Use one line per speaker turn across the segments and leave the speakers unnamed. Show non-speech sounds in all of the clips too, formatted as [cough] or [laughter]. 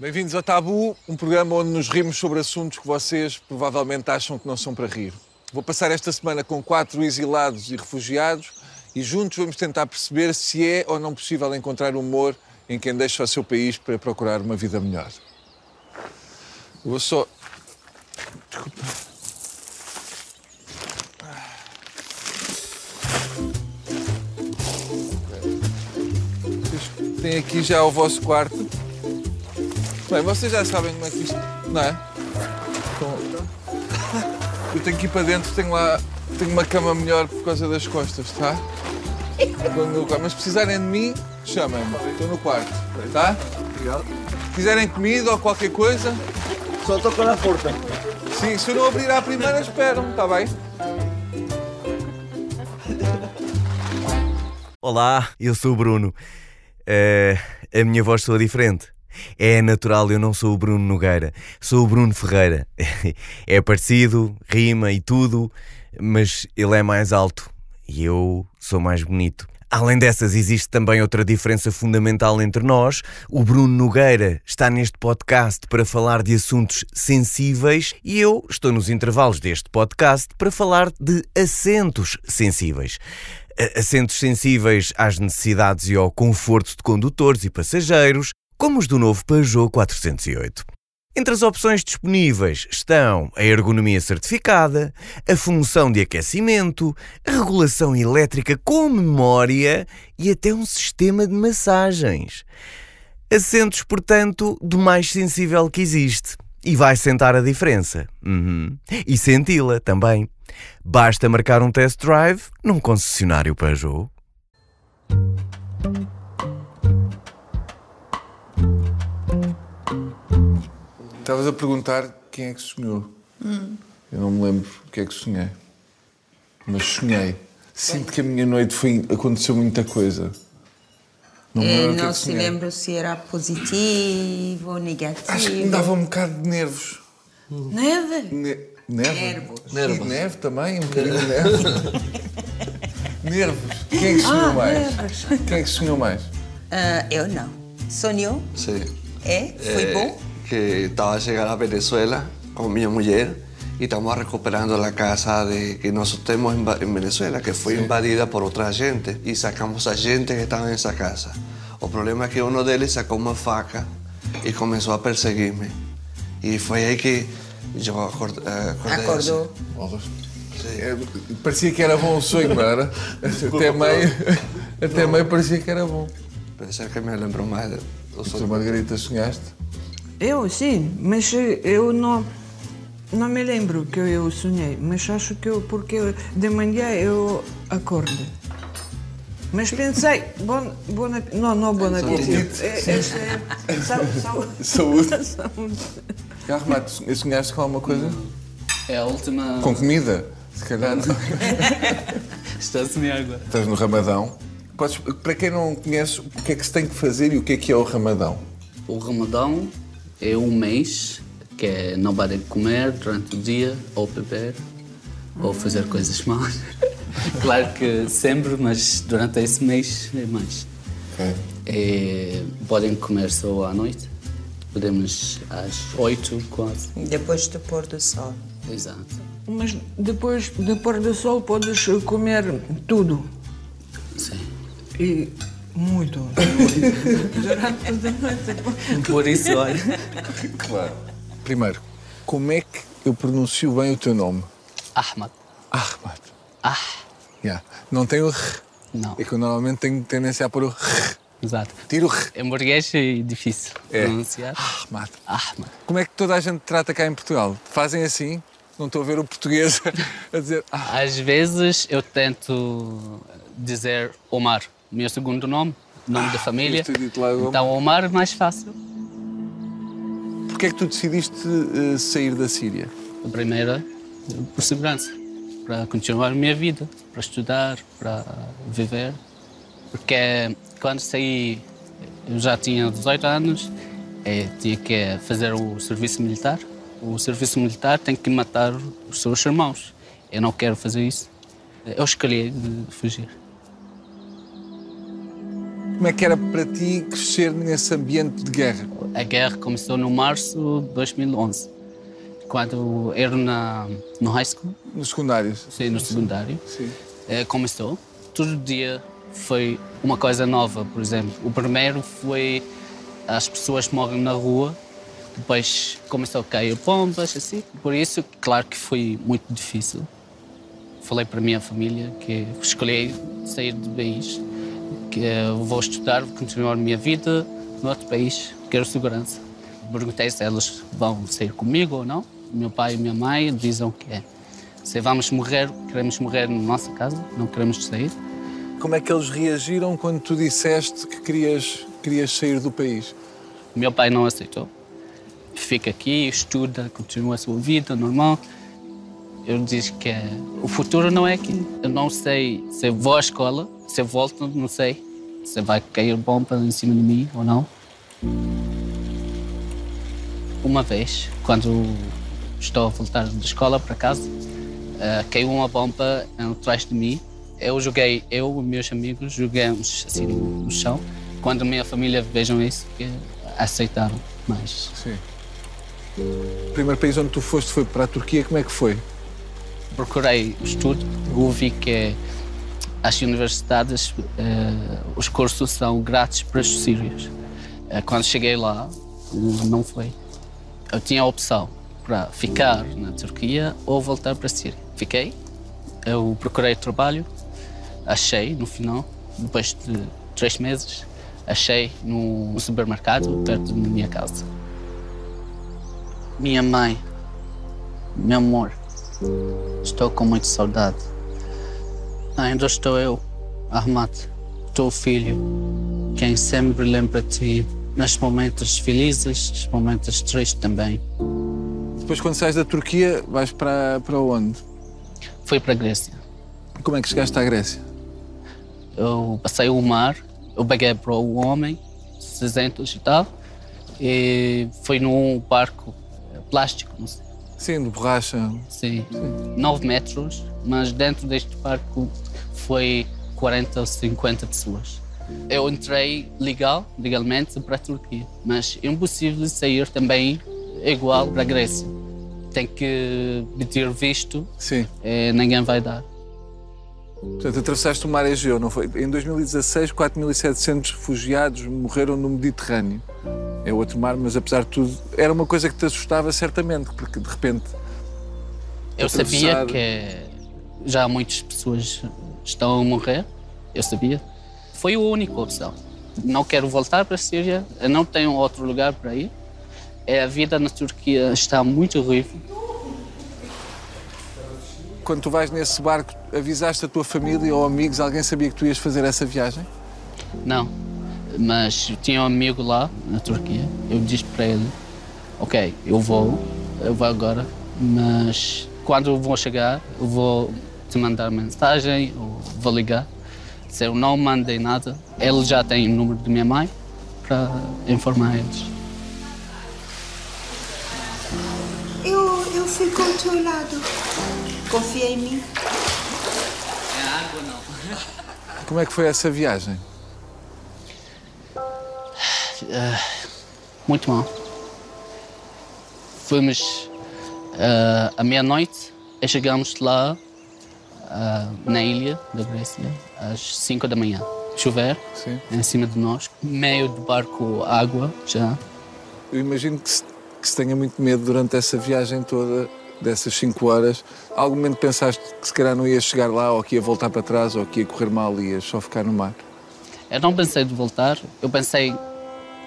Bem-vindos ao Tabu, um programa onde nos rimos sobre assuntos que vocês provavelmente acham que não são para rir. Vou passar esta semana com quatro exilados e refugiados e juntos vamos tentar perceber se é ou não possível encontrar humor em quem deixa o seu país para procurar uma vida melhor. Vou só. Desculpa. Têm aqui já o vosso quarto. Bem, vocês já sabem como é que isto. Não é? Então, [laughs] eu tenho que ir para dentro, tenho lá. Tenho uma cama melhor por causa das costas, tá? [laughs] Mas se precisarem de mim, chamem-me. Estou no quarto, tá?
Obrigado.
Se quiserem comida ou qualquer coisa,
Só toco na porta.
sim, se eu não abrir à primeira, esperam, tá bem?
Olá, eu sou o Bruno. Eh, a minha voz soa diferente. É natural, eu não sou o Bruno Nogueira, sou o Bruno Ferreira. [laughs] É parecido, rima e tudo, mas ele é mais alto e eu sou mais bonito. Além dessas, existe também outra diferença fundamental entre nós. O Bruno Nogueira está neste podcast para falar de assuntos sensíveis e eu estou nos intervalos deste podcast para falar de assentos sensíveis. Assentos sensíveis às necessidades e ao conforto de condutores e passageiros, como os do novo Peugeot 408. Entre as opções disponíveis estão a ergonomia certificada, a função de aquecimento, a regulação elétrica com memória e até um sistema de massagens. Assentos, portanto, do mais sensível que existe. E vai sentar a diferença. Uhum. E senti-la também. Basta marcar um test drive num concessionário Peugeot.
Estavas a perguntar quem é que sonhou. Eu não me lembro o que é que sonhei. Mas sonhei. Sinto que a minha noite foi, aconteceu muita coisa. Não me lembro que é
não
que
se lembra se era positivo ou negativo.
Acho que me dava um bocado de nervos.
Neve?
Ne neve?
Nervos.
E neve também, um bocadinho de neve. nervos. Quem é que sonhou mais? Quem é que sonhou mais?
Ah, eu não. Sonhou?
Sí.
É? Foi
Eh,
bom?
Que estaba a llegar a Venezuela con mi mujer y estamos recuperando la casa de que nosotros tenemos en, en Venezuela, que fue invadida por otra gente y sacamos a gente que estaba en esa casa. El problema es que uno de ellos sacó una faca y comenzó a perseguirme. Y fue ahí que yo eh, acordé.
Acordou.
É, parecia que era bom o sonho, não era? Até meio, até meio parecia que era bom.
Pensé que me lembró más de los
Tu Margarita, sonhaste?
Eu sim, mas eu não não me lembro que eu sonhei, mas acho que eu porque de manhã eu acordo. Mas pensei, bom, bom não, não bom apetite. É, é, é, saúde, saúde.
Saúde. [laughs]
Saúde.
Tu sonhaste com alguma coisa?
É a última.
Com comida? Se calhar. [laughs]
Estou a sonhar agora.
Estás no Ramadão. Podes, para quem não conhece, o que é que se tem que fazer e o que é que é o Ramadão?
O Ramadão é um mês que é não podem comer durante o dia, ou beber, ou fazer coisas más. [laughs] claro que sempre, mas durante esse mês é mais. É, podem comer só à noite. Podemos às oito, quase.
Depois do pôr do sol.
Exato.
Mas depois do pôr do sol podes comer tudo.
Sim.
E muito. [laughs]
Por isso, olha.
Claro. Primeiro, como é que eu pronuncio bem o teu nome?
Ahmad.
Ahmad.
Ah,
Yeah. Não tem o R.
não.
É que eu normalmente tenho tendência a pôr o R.
Exato.
Tiro o R.
Em português é difícil
É.
pronunciar.
Ahmad.
Ahmad.
Como é que toda a gente trata cá em Portugal? Fazem assim? Não estou a ver o português [laughs] a dizer. Ah,
Às vezes eu tento dizer Omar, meu segundo nome, nome da família.
isto é dito lá, Omar.
Então Omar é mais fácil.
Porquê é que tu decidiste eh, sair da Síria?
A primeira, por segurança, para continuar a minha vida, para estudar, para viver. Porque quando saí, eu já tinha 18 anos, eh, tinha que fazer o serviço militar. O serviço militar tem que matar os seus irmãos. Eu não quero fazer isso. Eu escolhi de fugir.
Como é que era para ti crescer nesse ambiente de guerra?
A guerra começou no março de 2011, quando eu era na, no high school,
Nos secundários?
sim, no secundário.
Sim.
Eh, começou. Todo dia foi uma coisa nova, por exemplo. O primeiro foi as pessoas que morrem na rua, depois começou a cair bombas, assim. Por isso, claro que foi muito difícil. Falei para a minha família que escolhi sair do país, que eh, vou estudar, vou continuar a minha vida no outro país, quero segurança. Perguntei se elas vão sair comigo ou não. Meu pai e minha mãe dizem que é. Se vamos morrer, queremos morrer na nossa casa, não queremos sair.
Como é que eles reagiram quando tu disseste que querias, querias sair do país?
Meu pai não aceitou. Fica aqui, estuda, continua a sua vida normal. Eu disse que o futuro não é aqui. Eu não sei se vou à escola, se volto, não sei. Se vai cair bomba em cima de mim ou não. Uma vez, quando estou a voltar da escola para casa, eh, caiu uma bomba atrás de mim. Eu joguei, eu e meus amigos jogamos assim no chão. Quando a minha família vejam isso, aceitaram mais.
Sim. O primeiro país onde tu foste foi para a Turquia. Como é que foi?
Procurei estudo, ouvi que as universidades, eh, os cursos são grátis para os sírios. Eh, quando cheguei lá, não foi. Eu tinha a opção para ficar na Turquia ou voltar para a Síria. Fiquei, eu procurei trabalho, achei no final, depois de três meses, achei no supermercado perto da minha casa. Minha mãe, meu amor, estou com muita saudade. Ainda estou eu, Ahmad, teu filho, quem sempre lembra ti nos momentos felizes, nos momentos tristes também.
Depois, quando sais da Turquia, vais para, para onde?
Fui para a Grécia.
Como é que chegaste à Grécia?
Eu passei o mar, eu peguei para o homem, 600 e tal, e foi num barco plástico, não sei.
Sim, de borracha.
Sim, 9 metros, mas dentro deste barco foi 40 ou 50 pessoas. Eu entrei legal, legalmente para a Turquia, mas é impossível sair também igual para a Grécia. Tem que pedir visto,
Sim.
eh, ninguém vai dar.
Portanto, atravessaste o mar Egeu, não foi? Em 2016, 4.700 refugiados morreram no Mediterrâneo. É outro mar, mas apesar de tudo, era uma coisa que te assustava certamente, porque de repente.
Eu sabia
atravessar-
que já muitas pessoas estão a morrer, eu sabia. Foi a única opção. Não quero voltar para a Síria, não tenho outro lugar para ir. É, a vida na Turquia está muito horrível.
Quando tu vais nesse barco, avisaste a tua família ou amigos, alguém sabia que tu ias fazer essa viagem?
Não, mas tinha um amigo lá na Turquia. Eu disse para ele: Ok, eu vou, eu vou agora, mas quando eu vou chegar, eu vou te mandar mensagem ou vou ligar. Se eu não mandei nada, ele já tem o número da minha mãe para informar eles.
Eu, eu fico ao teu lado. Confia em mim.
É água não. [laughs]
Como é que foi essa viagem?
Muito mal. Fomos ah, à meia-noite e chegamos lá ah, na ilha da Grécia às 5 da manhã. Chover
Sim.
em cima de nós, meio do barco água já.
Eu imagino que se, que se tenha muito medo durante essa viagem toda, dessas 5 horas. Algum momento pensaste que se calhar não ias chegar lá, ou que ia voltar para trás, ou que ia correr mal e ias só ficar no mar?
Eu não pensei de voltar, eu pensei,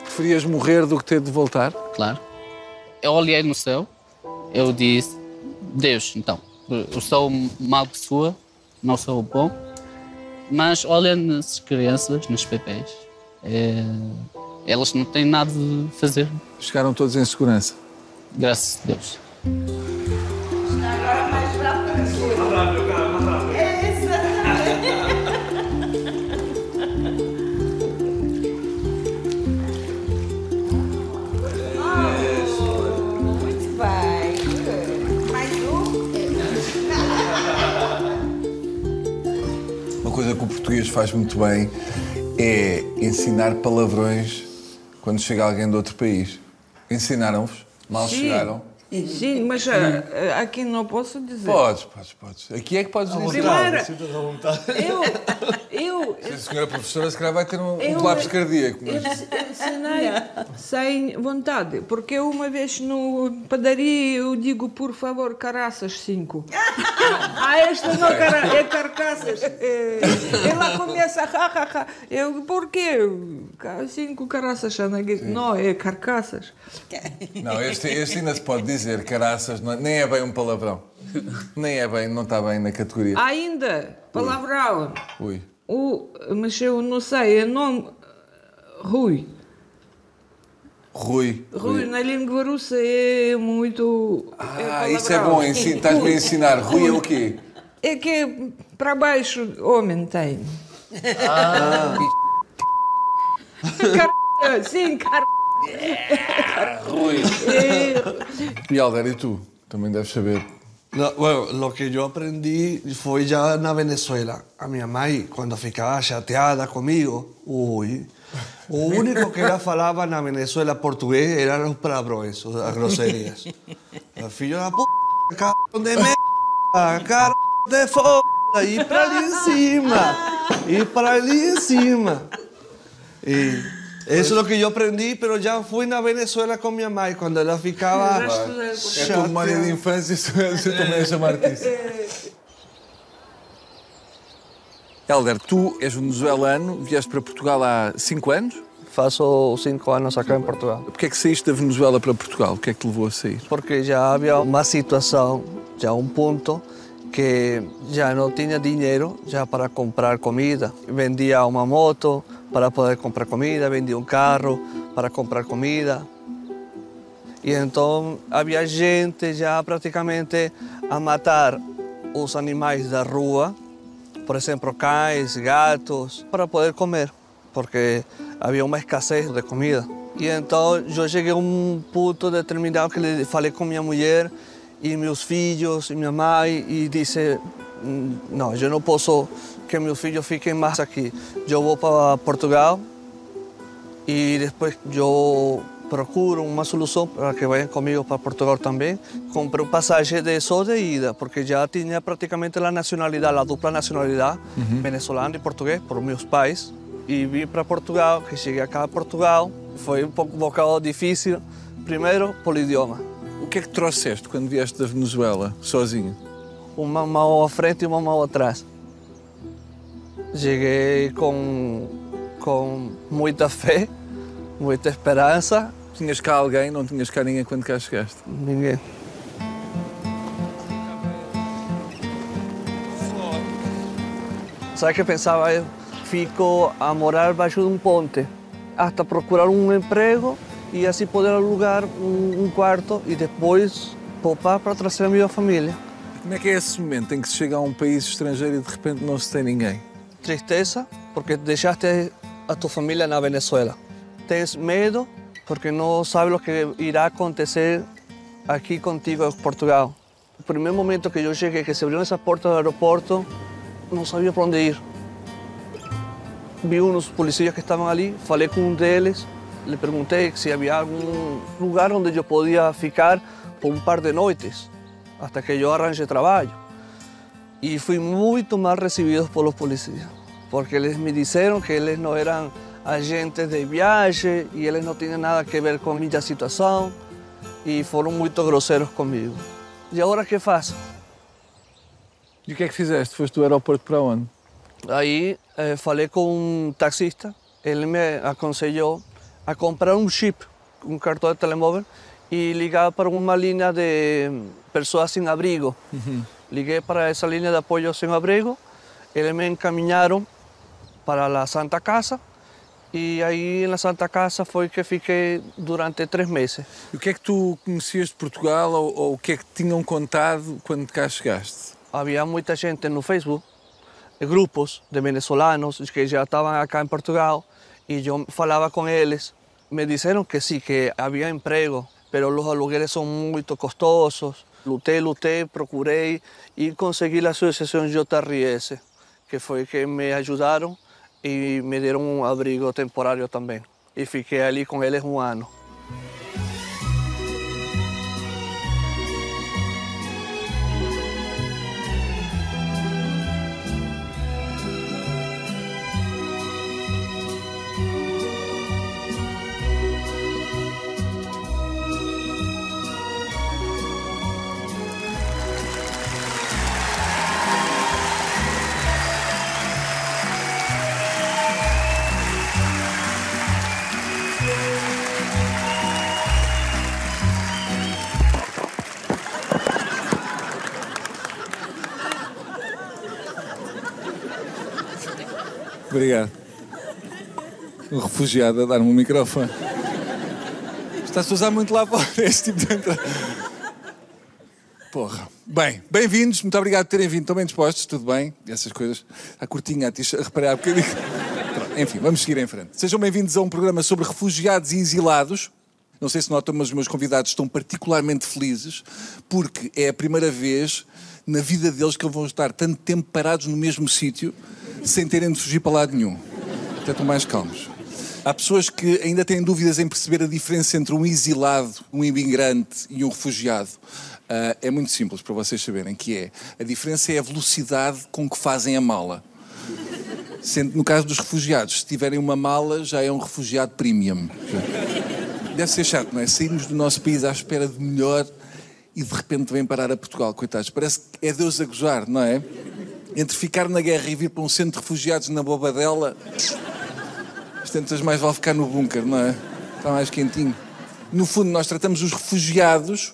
Preferias morrer do que ter de voltar?
claro. Eu olhei no céu, eu disse, Deus, então, eu sou uma pessoa, não sou bom, mas olha nas crianças, nos bebês, é, elas não têm nada de fazer,
Chegaram todos em segurança.
graças a Deus.
Português faz muito bem é ensinar palavrões quando chega alguém de outro país. Ensinaram-vos? Mal
Sim.
chegaram?
Sim, mas ah, ah, aqui não posso dizer.
Podes, podes, podes. Aqui é que podes dizer.
Primeiro, eu, eu, [laughs]
A senhora professora, se calhar, vai ter um, um
Eu-
colapso cardíaco. Mas...
Eu ensinei sem vontade, porque eu uma vez no padaria eu digo, por favor, caraças 5. [laughs] ah, esta não cara, é carcaças. É, ela começa, ha, ha, ha. Eu, por quê? Cinco caraças, Ana. Não, é carcaças.
Não, este, este ainda se pode dizer, caraças, não- nem é bem um palavrão. Nem é bem, não está bem na categoria.
Ainda, palavrão.
Ui.
O, mas eu não sei, é nome Rui.
Rui.
Rui na língua russa é muito.
Ah, isso é bom, estás-me a ensinar. Rui é o quê?
É que é para baixo homem tem.
Ah.
Car... Sim, car...
Rui.
É,
E Alder, e tu? Também deves saber.
No, bueno, lo que yo aprendí fue ya en Venezuela. A mi mamá, y cuando ficaba chateada conmigo, uy, o único que ela falava na Venezuela português eram os palavrões, as grosserias. Filho da p, carro de merda, carro de foda, e para ali em cima, e para ali em cima. E eso es lo que yo aprendí, pero ya fui na Venezuela con mi mamá y cuando ela ficava
É a tua memória de infância, você também a chamar-te isso. Helder, tu és venezuelano, vieste para Portugal há 5 anos.
Faço cinco anos acá em Portugal.
Porquê é que saíste da Venezuela para Portugal? O que é que te levou a sair?
Porque já havia uma situação, já um ponto, que já não tinha dinheiro já para comprar comida. Vendia uma moto para poder comprar comida, vendia um carro para comprar comida. E então havia gente já praticamente a matar os animais da rua, por exemplo, cães, gatos, para poder comer, porque havia uma escassez de comida. E então eu cheguei a um ponto determinado que falei com minha mulher e meus filhos e minha mãe e disse "Hum, não, eu não posso que meus filhos fiquem mais aqui. Eu vou para Portugal e depois eu procuro uma solução para que venham comigo para Portugal também. Comprei um passagem de só de ida, porque já tinha praticamente a nacionalidade, a dupla nacionalidade, venezuelano e português, por meus pais. E vim para Portugal, que cheguei acá a Portugal. Foi um pouco um bocado difícil, primeiro pelo idioma.
O que é que trouxeste quando vieste da Venezuela, sozinho?
Uma mão à frente e uma mão atrás. Cheguei com, com muita fé, muita esperança.
Tinhas cá alguém, não tinhas cá ninguém quando cá chegaste?
Ninguém. Sabe o que eu pensava? Eu fico a morar baixo de um ponte, até procurar um emprego e assim poder alugar um, um quarto e depois poupar para trazer a minha família.
Como é que é esse momento em que se chega a um país estrangeiro e de repente não se tem ninguém?
Tristeza porque deixaste a tua família na Venezuela. Tens medo porque não sabes o que irá acontecer aqui contigo em Portugal. No primeiro momento que eu cheguei, que se abriram essas portas do aeroporto, não sabia para onde ir. Vi uns policiais que estavam ali, falei com um deles, lhe perguntei se havia algum lugar onde eu podia ficar por um par de noites, até que eu arranje trabalho. E fui muito mal recebido pelos policiais, porque eles me disseram que eles não eram agentes de viagem e eles não tinham nada a ver com minha situação e foram muito grosseiros comigo. E agora o que faço?
E o que é que fizeste? Foste do aeroporto para onde?
Aí eh, falei com um taxista, ele me aconselhou a comprar um chip, um cartão de telemóvel e ligar para uma linha de pessoas sem abrigo. Liguei para essa linha de apoio sem abrigo, eles me encaminharam para a Santa Casa e aí na Santa Casa foi que fiquei durante três meses.
E o que é que tu conhecias de Portugal ou, ou o que é que tinham contado quando cá chegaste?
Havia muita gente no Facebook, grupos de venezuelanos que já estavam acá em Portugal e eu falava com eles. Me disseram que sim, que havia emprego, mas os aluguéis são muito custosos. Lutei, lutei, procurei e consegui a associação JRS, que foi que me ajudaram
e me deram um abrigo temporário também. E fiquei ali com eles um ano.
Obrigado. O refugiado a dar-me um microfone. Está-se a usar muito lá fora [laughs] este tipo de entrada. Porra. Bem, bem-vindos, muito obrigado por terem vindo. Estão bem dispostos? Tudo bem? Essas coisas. A curtinha, a tixa, reparar um bocadinho. Pronto, enfim, vamos seguir em frente. Sejam bem-vindos a um programa sobre refugiados e exilados. Não sei se notam, mas os meus convidados estão particularmente felizes porque é a primeira vez na vida deles que eles vão estar tanto tempo parados no mesmo sítio sem terem de fugir para lado nenhum. Até estão mais calmos. Há pessoas que ainda têm dúvidas em perceber a diferença entre um exilado, um imigrante e um refugiado. Uh, é muito simples para vocês saberem que é. A diferença é a velocidade com que fazem a mala. Sendo no caso dos refugiados, se tiverem uma mala, já é um refugiado premium. Deve ser chato, não é? Saímos do nosso país à espera de melhor e de repente vem parar a Portugal, coitados. Parece que é Deus a gozar, não é? Entre ficar na guerra e vir para um centro de refugiados na Bobadela, as tantas mais vale ficar no bunker, não é? Está mais quentinho. No fundo, nós tratamos os refugiados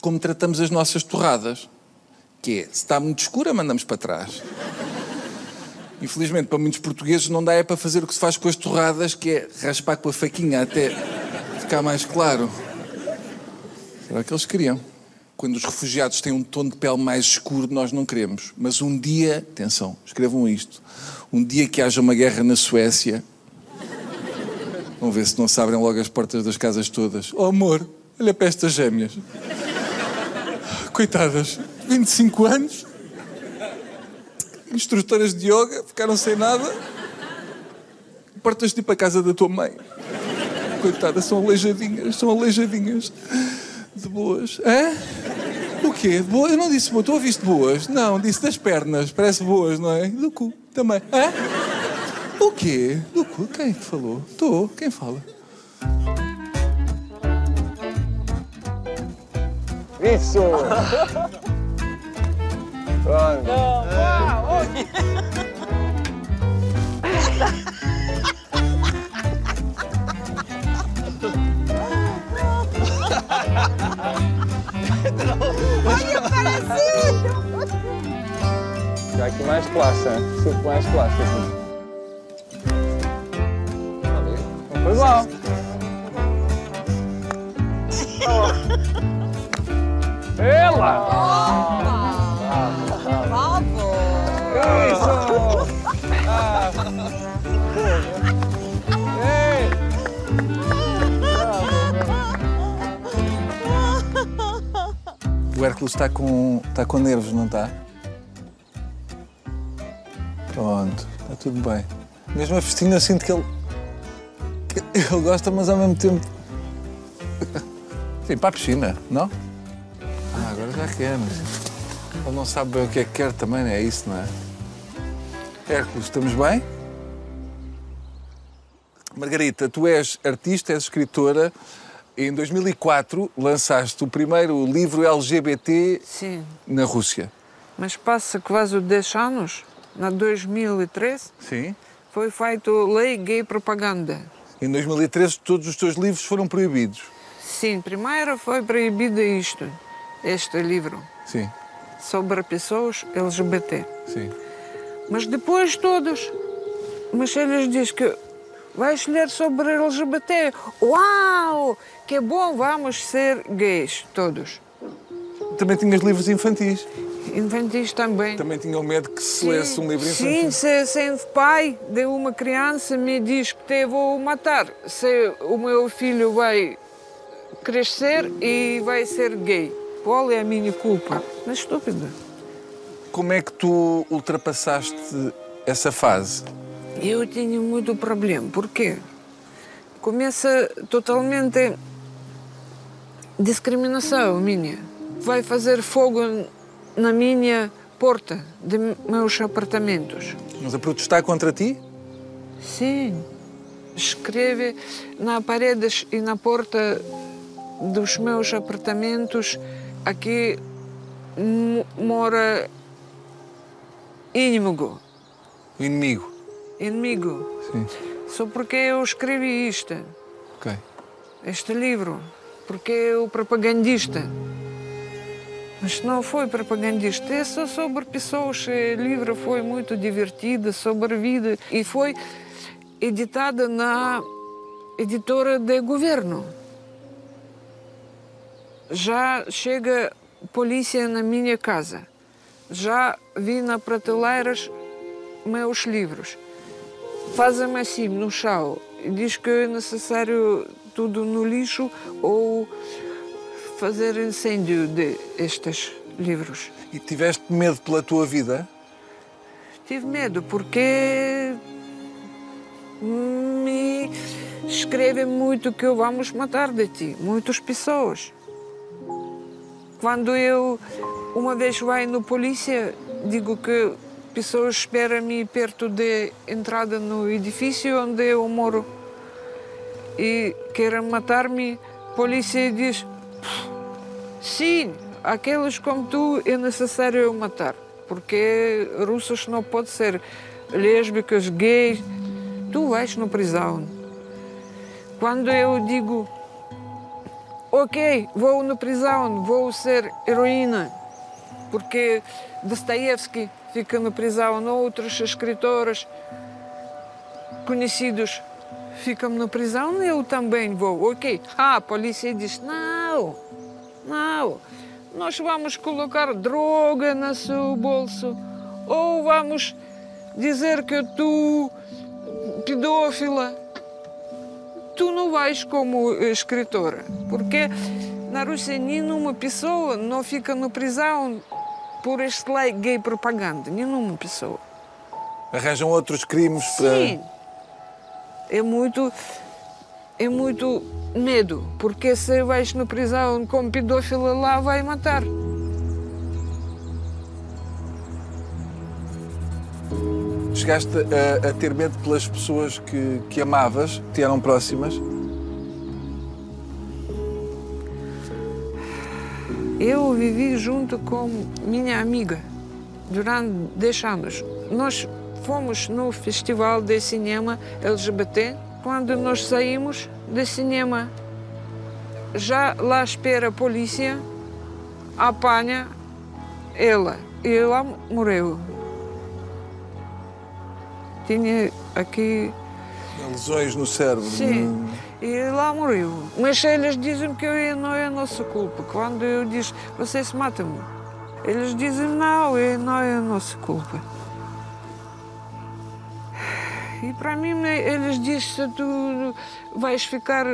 como tratamos as nossas torradas. Que é, se está muito escura, mandamos para trás. Infelizmente, para muitos portugueses, não dá é para fazer o que se faz com as torradas, que é raspar com a faquinha até ficar mais claro. Será que eles queriam? Quando os refugiados têm um tom de pele mais escuro, nós não queremos. Mas um dia, atenção, escrevam isto, um dia que haja uma guerra na Suécia, vamos ver se não se abrem logo as portas das casas todas. Oh amor, olha para estas gêmeas. Coitadas, 25 anos, instrutoras de yoga, ficaram sem nada. Portas-te para a casa da tua mãe. Coitadas, são aleijadinhas, são aleijadinhas. De boas. Hã? O quê? De boas? Eu não disse boas. Tu ouviste boas? Não, disse das pernas. Parece boas, não é? Do cu também. Hã? O quê? Do cu? Quem é que falou? Estou. Quem fala?
Isso! [laughs] Pronto.
Olha, [laughs]
Já aqui mais classe, hein? Super mais classe aqui. Não foi mal. Ela! Isso! Ah. Ei!
O Hércules está com, está com nervos, não está? Pronto, está tudo bem. Mesmo a festinha eu sinto que ele. que ele gosta, mas ao mesmo tempo. Sim, para a piscina, não? Ah, agora já quer, mas. Ele não sabe bem o que é que quer também, não é isso, não é? Hércules, estamos bem? Margarita, tu és artista, és escritora. Em 2004 lançaste o primeiro livro LGBT
Sim,
na Rússia.
mas passa quase 10 anos, na 2013,
Sim.
foi feito lei gay propaganda.
Em 2013 todos os teus livros foram proibidos.
Sim, primeiro foi proibido isto, este livro,
Sim,
sobre pessoas LGBT.
sim.
Mas depois todos. Mas eles dizem que vais ler sobre LGBT. Uau! Que bom, vamos ser gays, todos.
Também tinhas livros infantis.
Infantis também.
Também tinham medo que se lesse um livro
Sim,
infantil.
se, se o pai de uma criança me diz que te vou matar, se o meu filho vai crescer e vai ser gay, qual é a minha culpa? Mas estúpida.
Como é que tu ultrapassaste essa fase?
Eu tinha muito problema. Por quê? Começa totalmente discriminação minha. Vai fazer fogo na minha porta de meus apartamentos.
Mas a protestar contra ti?
Sim. Escreve na paredes e na porta dos meus apartamentos aqui mo- mora inimigo.
O inimigo.
Inimigo.
Sim.
Só porque eu escrevi isto,
Ok.
este livro. Porque eu propagandista. Mas não foi propagandista, é só sobre pessoas. O livro foi muito divertido, sobre vida. E foi editada na editora de governo. Já chega polícia na minha casa. Já vi na prateleiras meus livros. Fazem assim no chão diz que é necessário tudo no lixo ou fazer incêndio de estes livros.
E tiveste medo pela tua vida?
Tive medo porque me escrevem muito que vamos matar de ti, muitas pessoas. Quando eu uma vez vai no polícia, digo que pessoas esperam-me perto da entrada no edifício onde eu moro e querem matar-me, polícia diz sim, aqueles como tu é necessário eu matar, porque russos não podem ser lésbicas, gays, tu vais na prisão. Quando eu digo ok, vou na prisão, vou ser heroína, porque Dostoiévski fica na prisão, outros escritores conhecidos ficam na prisão, eu também vou, ok. Ah, a polícia diz, não, não, nós vamos colocar droga no seu bolso, ou vamos dizer que tu, pedófila, tu não vais como escritora, porque na Rússia nenhuma pessoa não fica na prisão por este lei gay propaganda, nenhuma pessoa.
Arranjam outros crimes para.
Sim. É muito, é muito medo, porque se vais na prisão como pedófila lá, vai matar.
Chegaste a, a ter medo pelas pessoas que, que amavas, que te eram próximas?
Eu vivi junto com minha amiga durante 10 anos. Nós fomos no festival de cinema LGBT. Quando nós saímos do cinema, já lá espera a polícia, apanha ela e ela morreu. Tinha aqui
Lesões no cérebro.
Sim, e lá morreu. Mas eles dizem que não é nossa culpa. Quando eu digo, vocês matam-me. Eles dizem, não, é, não é nossa culpa. E para mim, eles dizem, se tu vais ficar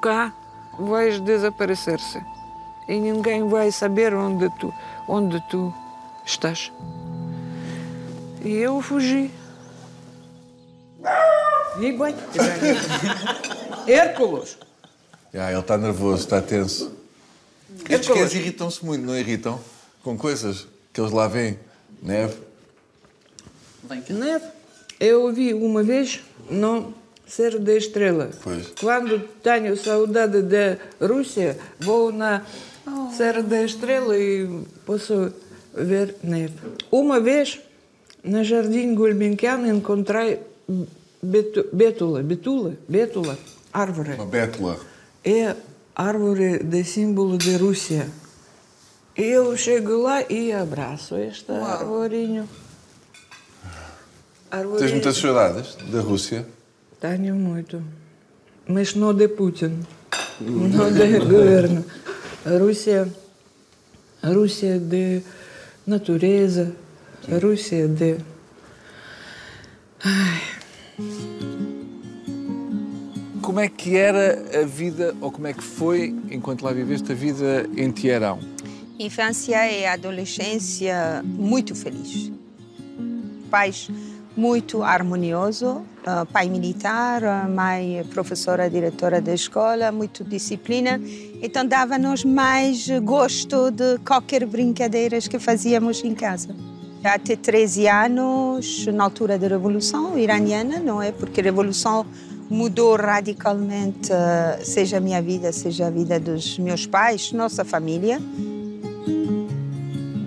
cá, vais desaparecer-se. E ninguém vai saber onde tu, onde tu estás. E eu fugi. E bem, Hércules.
Ah, ele está nervoso, está tenso. Estes cães irritam-se muito, não irritam? Com coisas que eles lá veem. Neve.
Vem cá.
Neve. Eu vi uma vez não ser da estrela.
Pois.
Quando tenho saudade da Rússia, vou na Serra da Estrela e posso ver neve. Uma vez, no Jardim Gulbenkian, encontrei betu- bétula, betula, bétula, árvore.
Uma bétula.
É árvore de símbolo da Rússia. Eu chego lá e abraço esta arvorinho.
Tens muitas saudades da Rússia?
Tenho muito. Mas não de Putin. Não de [laughs] governo. A Rússia, a Rússia de natureza, a Rússia de.
Como é que era a vida, ou como é que foi, enquanto lá viveste, a vida em Teherão?
Infância e adolescência muito feliz. Pais muito harmonioso. Uh, pai militar, uh, mãe professora, diretora da escola, muito disciplina. Então dava-nos mais gosto de qualquer brincadeiras que fazíamos em casa. Até 13 anos, na altura da Revolução Iraniana, não é? Porque a Revolução mudou radicalmente, uh, seja a minha vida, seja a vida dos meus pais, nossa família.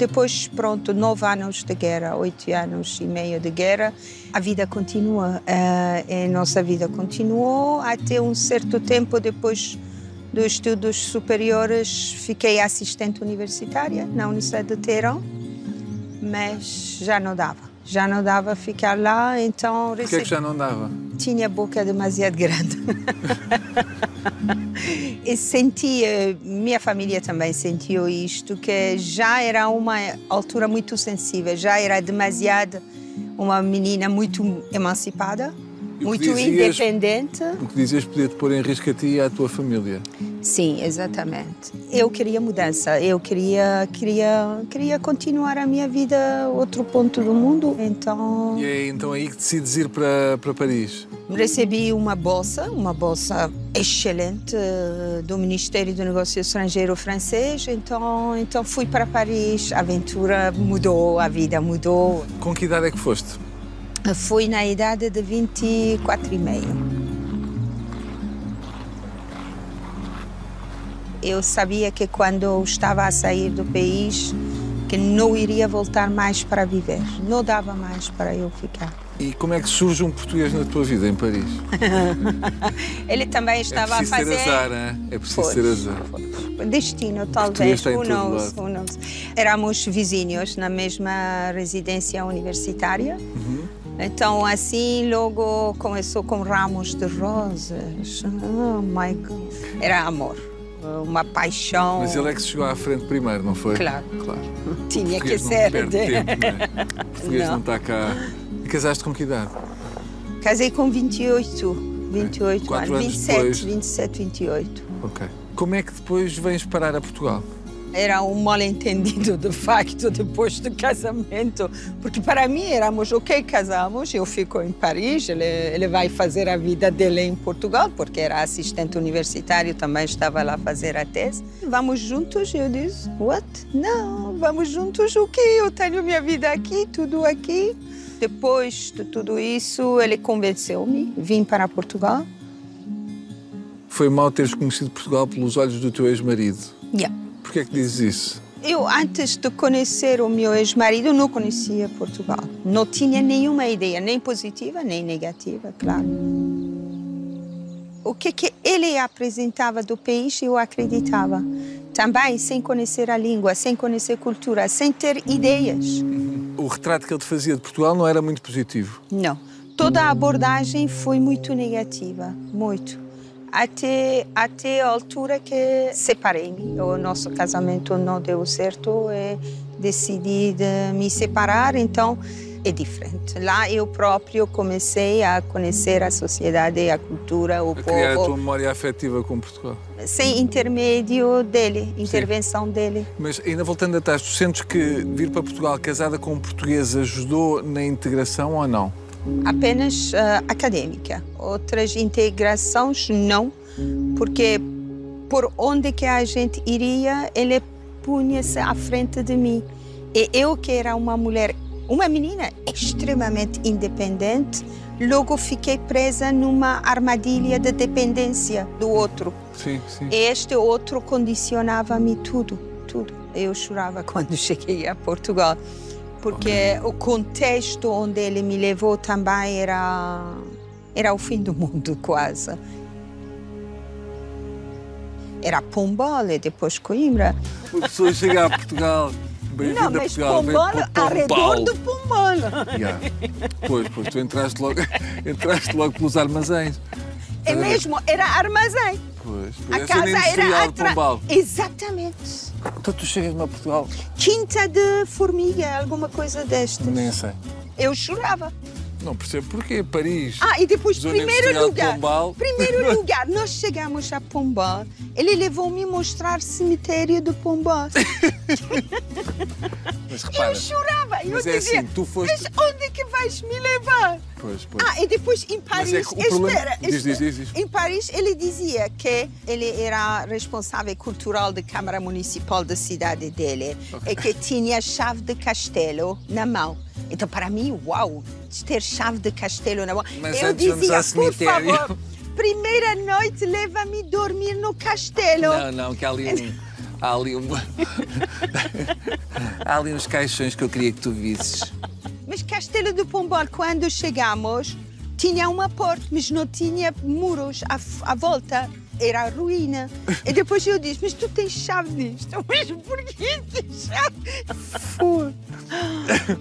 Depois, pronto, nove anos de guerra, oito anos e meio de guerra, a vida continua. Uh, a nossa vida continuou até um certo tempo depois dos estudos superiores. Fiquei assistente universitária na Universidade de Teherão, mas já não dava. Já não dava ficar lá, então...
Por que que já não dava?
Tinha a boca demasiado grande. [laughs] e sentia, minha família também sentiu isto, que já era uma altura muito sensível, já era demasiado uma menina muito emancipada, muito
dizias-
independente.
O que dizias podia te pôr em risco a ti e à tua família.
Sim, exatamente. Eu queria mudança, eu queria, queria, queria continuar a minha vida outro ponto do mundo. Então
E é então aí que decides ir para, para Paris.
recebi uma bolsa, uma bolsa excelente eh, do Ministério do Negócio Estrangeiro francês. Então, então fui para Paris. A aventura mudou, a vida mudou.
Com que idade é que foste?
Fui na idade de 24 e meio. Eu sabia que quando eu estava a sair do país, que não iria voltar mais para viver. Não dava mais para eu ficar.
E como é que surge um português na tua vida em Paris? [laughs]
Ele também estava
é
a fazer...
ter azar, né? É preciso
Pois,
ter azar.
Destino, talvez. Who knows, who knows. Éramos vizinhos na mesma residência universitária.
Uhum.
Então, assim, logo começou com ramos de rosas. Oh, my God. Era amor, uma paixão.
Mas ele é que se chegou à frente primeiro, não foi?
Claro.
claro.
Tinha que
português não
ser.
perde tempo, né? O português não.
Não.
está cá. E casaste com que idade?
Casei com 28, 28
Quatro
anos,
anos
27,
depois.
27, 28.
Ok. Como é que depois vens parar a Portugal?
Era um mal-entendido de facto depois do casamento, porque para mim éramos ok, casamos, eu fico em Paris, ele, ele vai fazer a vida dele em Portugal, porque era assistente universitário, também estava lá fazer a tese. Vamos juntos? Eu disse, what? Não, vamos juntos o quê? Eu tenho minha vida aqui, tudo aqui. Depois de tudo isso, ele convenceu-me, vim para Portugal.
Foi mal teres conhecido Portugal pelos olhos do teu ex-marido.
Yeah.
Porquê é que dizes isso?
Eu, antes de conhecer o meu ex-marido, não conhecia Portugal. Não tinha nenhuma ideia, nem positiva, nem negativa, claro. O que, que ele apresentava do país, eu acreditava. Também sem conhecer a língua, sem conhecer a cultura, sem ter ideias.
O retrato que ele fazia de Portugal não era muito positivo.
Não. Toda a abordagem foi muito negativa, muito. Até, até a altura que separei-me. O nosso casamento não deu certo e decidi de me separar, então é diferente. Lá eu próprio comecei a conhecer a sociedade, a cultura, o
A criar a
povo,
tua memória afetiva com Portugal.
sem intermédio dele, intervenção dele.
Mas ainda voltando atrás, tu sentes que vir para Portugal casada com um português ajudou na integração ou não?
Apenas ah, acadêmica. Outras integrações não, porque por onde que a gente iria, ele punha-se à frente de mim. E eu que era uma mulher, uma menina extremamente independente, logo fiquei presa numa armadilha de dependência do outro.
Sim, sim.
E este outro condicionava-me tudo, tudo. Eu chorava [laughs] quando cheguei a Portugal, porque o contexto onde ele me levou também era era o fim do mundo quase. Era Pombal e depois Coimbra.
Uma pessoa chega a Portugal, bem-vinda
Não,
a Portugal, vem
Pombal,
para
ao redor
Pombal.
do Pombal.
Yeah. Pois, pois, tu entraste logo, [laughs] entraste logo pelos armazéns.
É mesmo, era armazém.
Pois,
A
pois,
casa era atrás. Exatamente.
Então tu chegas-me a Portugal,
Quinta de formiga, alguma coisa desta.
nem sei.
Eu chorava.
Não percebo porquê. Paris.
Ah, e depois,
Zona
primeiro
de
lugar,
Pombal.
primeiro [laughs] lugar, nós chegamos a Pombal, ele levou-me mostrar cemitério de Pombal. [laughs]
Mas repara.
Eu chorava, eu
Mas é
dizia,
assim, tu foste-
mas onde é que vais me levar?
Pois, pois.
Ah, e depois em Paris,
é o problema-
espera,
Diz,
espera.
diz, diz, diz.
Em Paris ele dizia que ele era responsável cultural da Câmara Municipal da cidade dele e que tinha chave de castelo na mão. Então para mim, uau, ter chave de castelo na mão.
Mas
Eu dizia, por
cemitério."
favor, primeira noite leva-me dormir no castelo.
Não, não, que ali [laughs] um. Há ali um. [laughs] há ali uns caixões que eu queria que tu visses.
Mas Castelo de Pombal, quando chegamos, tinha uma porta, mas não tinha muros à, à volta. Era ruína. E depois eu disse, mas tu tens chave disto? Mas por que tens chave? Fu.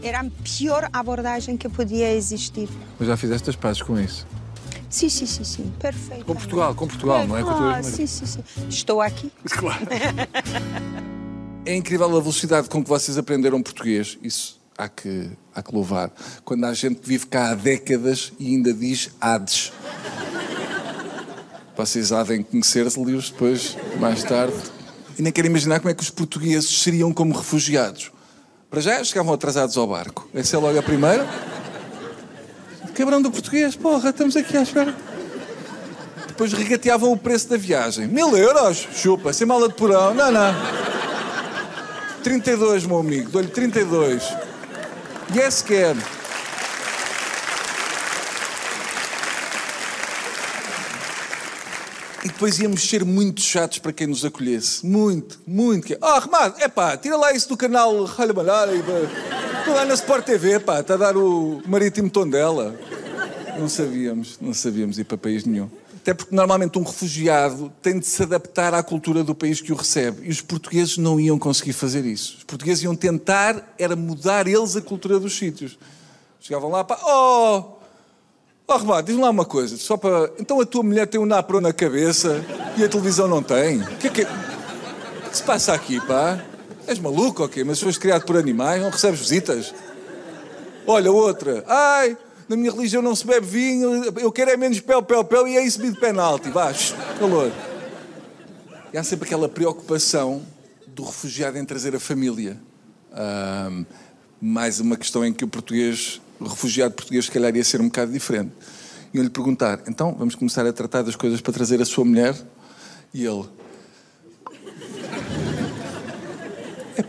Era a pior abordagem que podia existir.
Mas já fizeste as pazes com isso?
Sim, sim, sim, sim, perfeito.
Com Portugal, com Portugal, não é? Com a tua
Ah,
ex-mulher.
sim, sim, sim. Estou aqui. [laughs]
Claro. É incrível a velocidade com que vocês aprenderam português. Isso há que, há que louvar. Quando há gente que vive cá há décadas e ainda diz Hades. Vocês há de conhecer-se-los depois, mais tarde. E nem quero imaginar como é que os portugueses seriam como refugiados. Para já, chegavam atrasados ao barco. Essa é logo a primeira. Cabrão do português, porra, estamos aqui à espera. Depois regateavam o preço da viagem. Mil euros? Chupa, sem mala de porão. Não, não. 32, meu amigo. Dou-lhe 32. Yes, can. E depois íamos ser muito chatos para quem nos acolhesse. Muito, muito. Ah, Remado, é pá, tira lá isso do canal Ralha Estou lá na Sport TV, pá, está a dar o marítimo tom dela. Não sabíamos, não sabíamos ir para país nenhum. Até porque normalmente um refugiado tem de se adaptar à cultura do país que o recebe. E os portugueses não iam conseguir fazer isso. Os portugueses iam tentar, era mudar eles a cultura dos sítios. Chegavam lá, pá, oh, oh Remado, diz-me lá uma coisa, só para... Então a tua mulher tem um napro na cabeça e a televisão não tem? O que é que... O que se passa aqui, pá? És maluco quê? Mas se foste criado por animais, não recebes visitas? Olha, outra. Ai, na minha religião não se bebe vinho, eu quero é menos pel, pel, pel e é isso de penalti. Shh, calor. E há sempre aquela preocupação do refugiado em trazer a família. Ahm, mais uma questão em que o português, o refugiado português, se calhar ia ser um bocado diferente. E eu lhe perguntar, então vamos começar a tratar das coisas para trazer a sua mulher? E ele,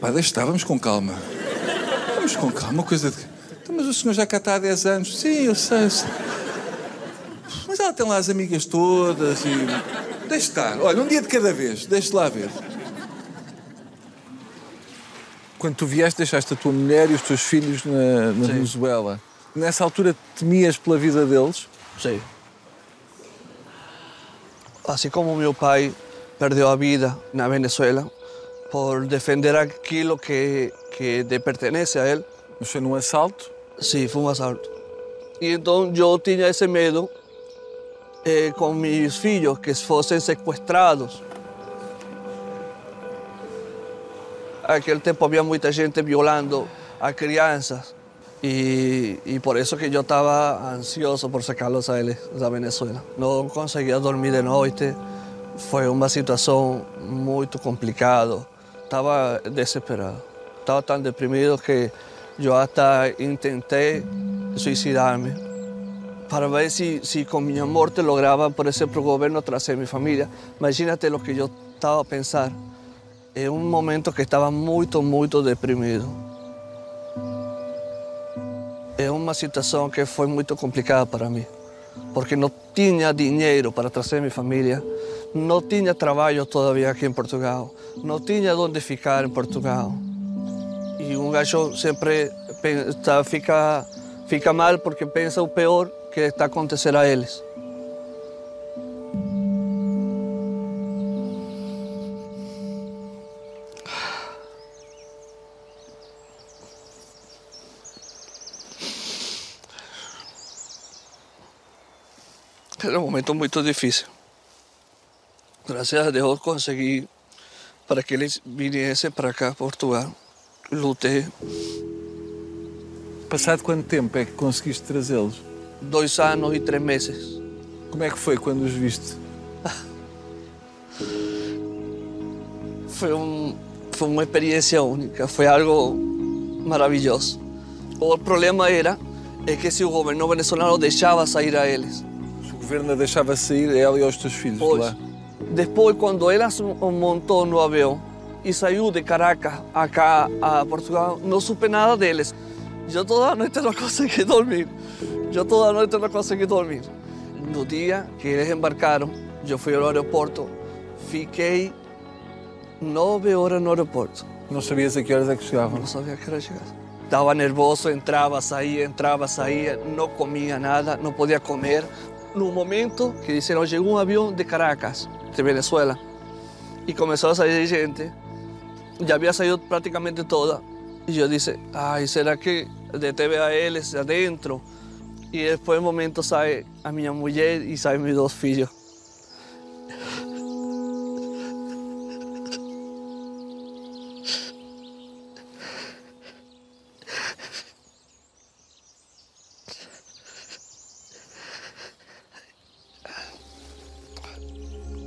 epá, deixa estar, vamos com calma. Vamos com calma, coisa de. Então, mas o senhor já cá está há 10 anos. Sim, eu sei. eu sei. Mas ela tem lá as amigas todas e. Deixa estar. Olha, um dia de cada vez. Deixa lá ver. Quando tu vieste, deixaste a tua mulher e os teus filhos na, na Venezuela. Nessa altura temias pela vida deles?
Sí. Así como mi pai perdió a vida na Venezuela por defender aquilo que, que le pertenece a él.
Mas foi num assalto?
Sí, fue un asalto. Y entonces yo tenía ese miedo eh, con mis hijos que fuesen secuestrados. Aquel tiempo había mucha gente violando a crianças y, y por eso que yo estaba ansioso por sacarlos a él de Venezuela. No conseguía dormir de noche, fue una situación muy complicada. Estaba desesperado, estaba tan deprimido que yo hasta intenté suicidarme para ver si, si con mi muerte lograba, por ese gobierno traer mi familia. Imagínate lo que yo estaba a pensar en un momento que estaba muy, muy deprimido. Es una situación que fue muy complicada para mí, porque no tenía dinero para traer mi familia, no tenía trabajo todavía aquí en Portugal, no tenía dónde ficar en Portugal. Y un gallo siempre pe- está- fica, fica mal porque pensa o peor que está a acontecer a eles. Era um momento muito difícil. Graças a Deus consegui para que eles viessem para cá, Portugal. Lutei.
Passado quanto tempo é que conseguiste trazê-los?
Dois anos e três meses.
Como é que foi quando os viste? [laughs]
Foi, um, foi uma experiência única, foi algo maravilhoso. O problema era é que se o governo venezuelano deixava sair a eles.
O governo deixava sair ela e aos teus filhos
Pois.
lá.
Depois, quando ela montou no avião e saiu de Caracas acá a Portugal, não supe nada deles. Eu toda a noite não [laughs] consegui dormir. Eu toda a noite não consegui dormir. No dia que eles embarcaram, eu fui ao aeroporto, fiquei nove horas no aeroporto.
Não sabias a que horas é que chegavam?
Não sabia que era chegar. Estava nervoso, entrava, saía, entrava, saía, não comia nada, não podia comer. No momento que disseram, chegou um avião de Caracas, de Venezuela, e começou a sair gente, já havia saído praticamente toda. E eu disse, ai, será que deteve a eles adentro? E depois, no momento, sai a minha mulher e saem meus dois filhos.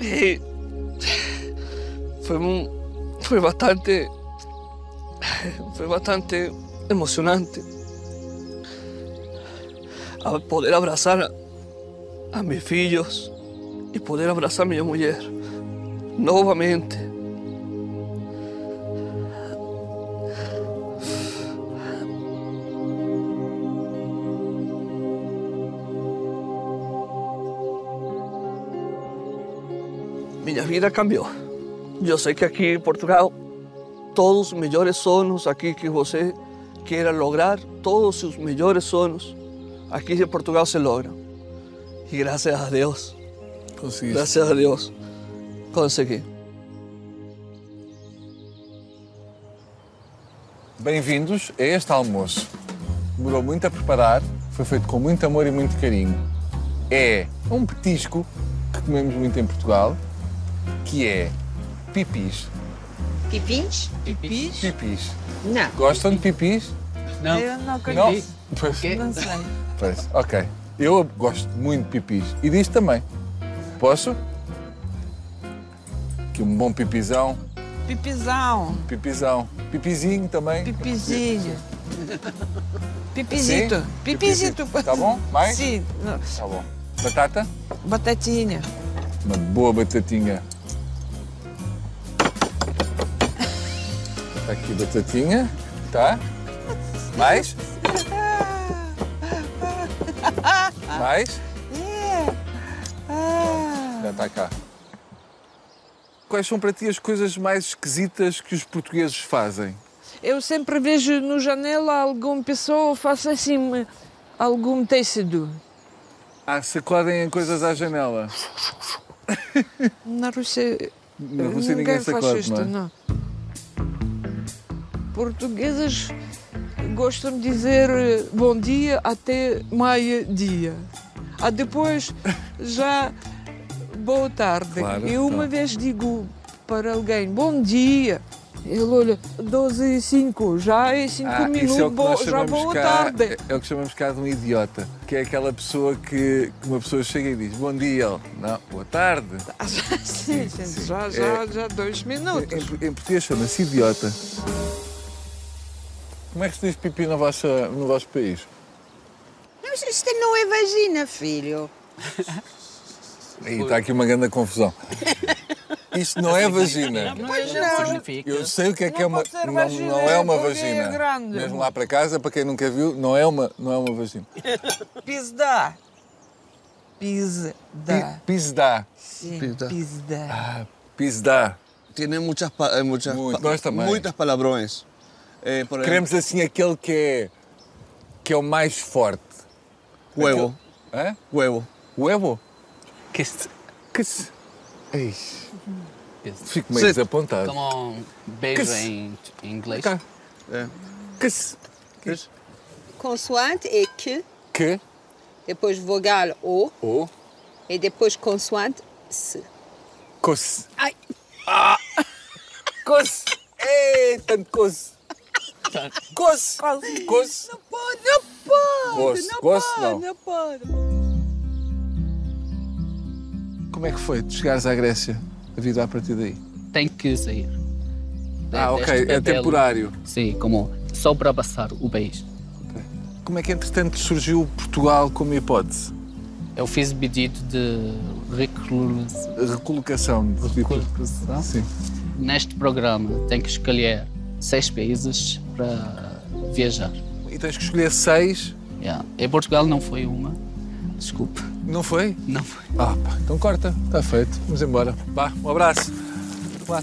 E mu- foi bastante, foi bastante emocionante poder abrazar a, a mis filhos y poder abrazar a mi mujer nuevamente. Vida cambiou. Eu sei que aqui em Portugal, todos os melhores sonhos aqui que você queira lograr, todos os melhores sonhos aqui em Portugal se logram. E graças a Deus,
Conseguiste.
graças a Deus, consegui.
Bem-vindos a este almoço. Demorou muito a preparar, foi feito com muito amor e muito carinho. É um petisco que comemos muito em Portugal, que é pipis.
Pipins?
Pipis?
Pipis.
Não.
Gostam de pipis?
Não.
Eu não
Não?
conheço.
Pois,
Quê?
Não sei.
pois, ok. Eu gosto muito de pipis. E disto também. Posso? Aqui um bom pipizão.
Pipizão.
Pipizão. Pipizinho também.
Pipizinho. [laughs] Pipizito.
Sim?
Pipizito.
Tá bom? Mais?
Sim. Não.
Tá bom. Batata?
Batatinha.
Uma boa batatinha. Aqui batatinha. Tá? Mais? Mais? Já está cá. Quais são para ti as coisas mais esquisitas que os portugueses fazem?
Eu sempre vejo no janela alguma pessoa faça assim algum tecido.
Ah, sacodem coisas à janela.
Na Rússia,
Na Rússia ninguém
faz
sacode,
isto,
não é?
não. Portugueses gostam de dizer eh, bom dia até meio-dia. Ah, depois [laughs] já boa tarde.
Claro,
e uma vez digo para alguém bom dia. Ele olha, 12 e 5, já é 5
Ah,
minutos,
é o que
bo- já boa
cá,
tarde.
é- é o que chamamos cá de um idiota, que é aquela pessoa que, que uma pessoa chega e diz bom dia, ele, não, boa tarde. [laughs]
Ah, já, sim, sim,
sim.
já,
É-
já, já dois minutos.
Em, em português chama-se idiota. Como é que se diz pipi no vosso, no vosso país?
Mas isto não é vagina, filho.
Aí está aqui uma grande confusão. Isto não é vagina.
Pois não.
Eu sei o que é que é
Não
uma. Não,
vagina,
não é uma
porque é
vagina. Mesmo lá para casa, para quem nunca viu, não é uma, não é uma vagina.
Pisdá. Pisdá.
Pi- Pisdá.
Sim,
Pisdá.
pisdá.
Ah,
muchas, pa- eh,
também.
muitas palavrões. Por ejemplo,
Queremos assim aquele que é, que é o mais forte.
huevo,
Aquele- Hã?
huevo.
Huevo?
Kiss.
Que se. Ei,
Kiss.
fico meio
Sim.
desapontado.
Como beijo
Kiss.
em inglês.
Cá.
Eh,
Que se.
Consoante é que,
Que.
depois vogal O
O.
e depois consoante se.
Coce.
Ai.
Ah! [laughs] Coce. Ei, tanto coce. Coce.
Quase.
Coce.
Pode, não
Gosto,
não
gosto,
pode,
não.
não pode.
Como é que foi de chegares à Grécia, a vida a partir daí?
Tem que sair.
Ah, ok, é temporário.
Sim, como só para passar o país.
Como é que, entretanto, surgiu Portugal como hipótese?
Eu fiz pedido de recolocação.
Recolocação. de-
Recolocação.
Sim.
Neste programa tem que escolher seis países para viajar.
E tens que escolher seis.
Yeah. Em Portugal não foi uma. Desculpa,
Não foi?
não foi.
Ah, pá, então corta. Está feito. Vamos embora. Vá, um abraço. Vá.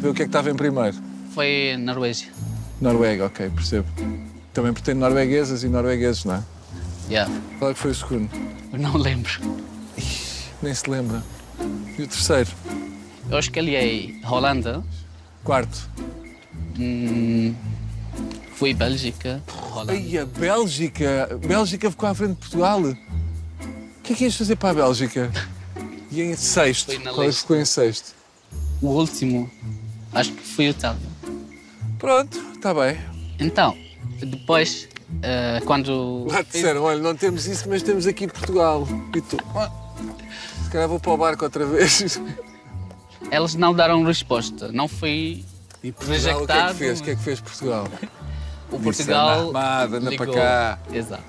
Vê o que é que estava em primeiro.
Foi Noruega.
Noruega, ok, percebo. Também tem norueguesas e noruegueses, não é?
Yeah.
Qual é que foi o segundo?
Eu não lembro.
Nem se lembra. E o terceiro?
Eu escolhi Holanda,
Quarto?
hum, fui Bélgica.
Ai, a Bélgica! Bélgica ficou à frente de Portugal. O que é que ias fazer para a Bélgica? E em sexto?
Foi na
Qual é
lista.
ficou em sexto?
O último, acho que foi Itália.
Pronto, está bem.
Então, depois, eh, quando.
Lá te disseram, olha, não temos isso, mas temos aqui Portugal. E tu? "Ah, Se calhar vou para o barco outra vez. [laughs]
Eles não deram resposta. Não fui.
E Portugal, o que é que
Rejeitado,
fez? O que é que fez Portugal? [laughs]
O
Disse,
Portugal.
anda armado, anda para cá.
Exato.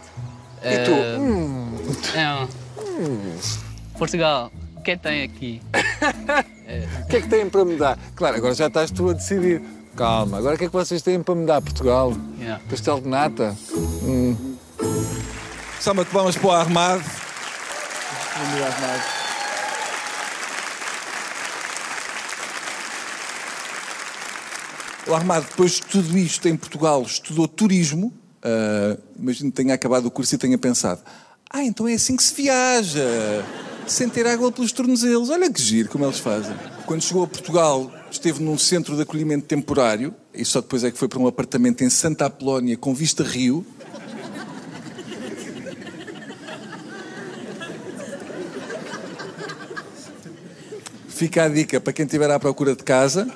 E tu?
Eh,
Hum,
é, Portugal, o que tem aqui? [laughs]
o que é que têm para me dar? Claro, agora já estás tu a decidir. Calma, agora o que é que vocês têm para me dar, Portugal?
Yeah.
Pastel de nata? Hum. Salma de palmas para o Armado. Dia, Armado. O Armado, depois de tudo isto em Portugal, estudou turismo. Ah, imagino que tenha acabado o curso e tenha pensado: ah, então é assim que se viaja, sem ter água pelos tornozelos. Olha que giro como eles fazem. Quando chegou a Portugal, esteve num centro de acolhimento temporário e só depois é que foi para um apartamento em Santa Apolónia com vista Rio. Fica a dica para quem estiver à procura de casa.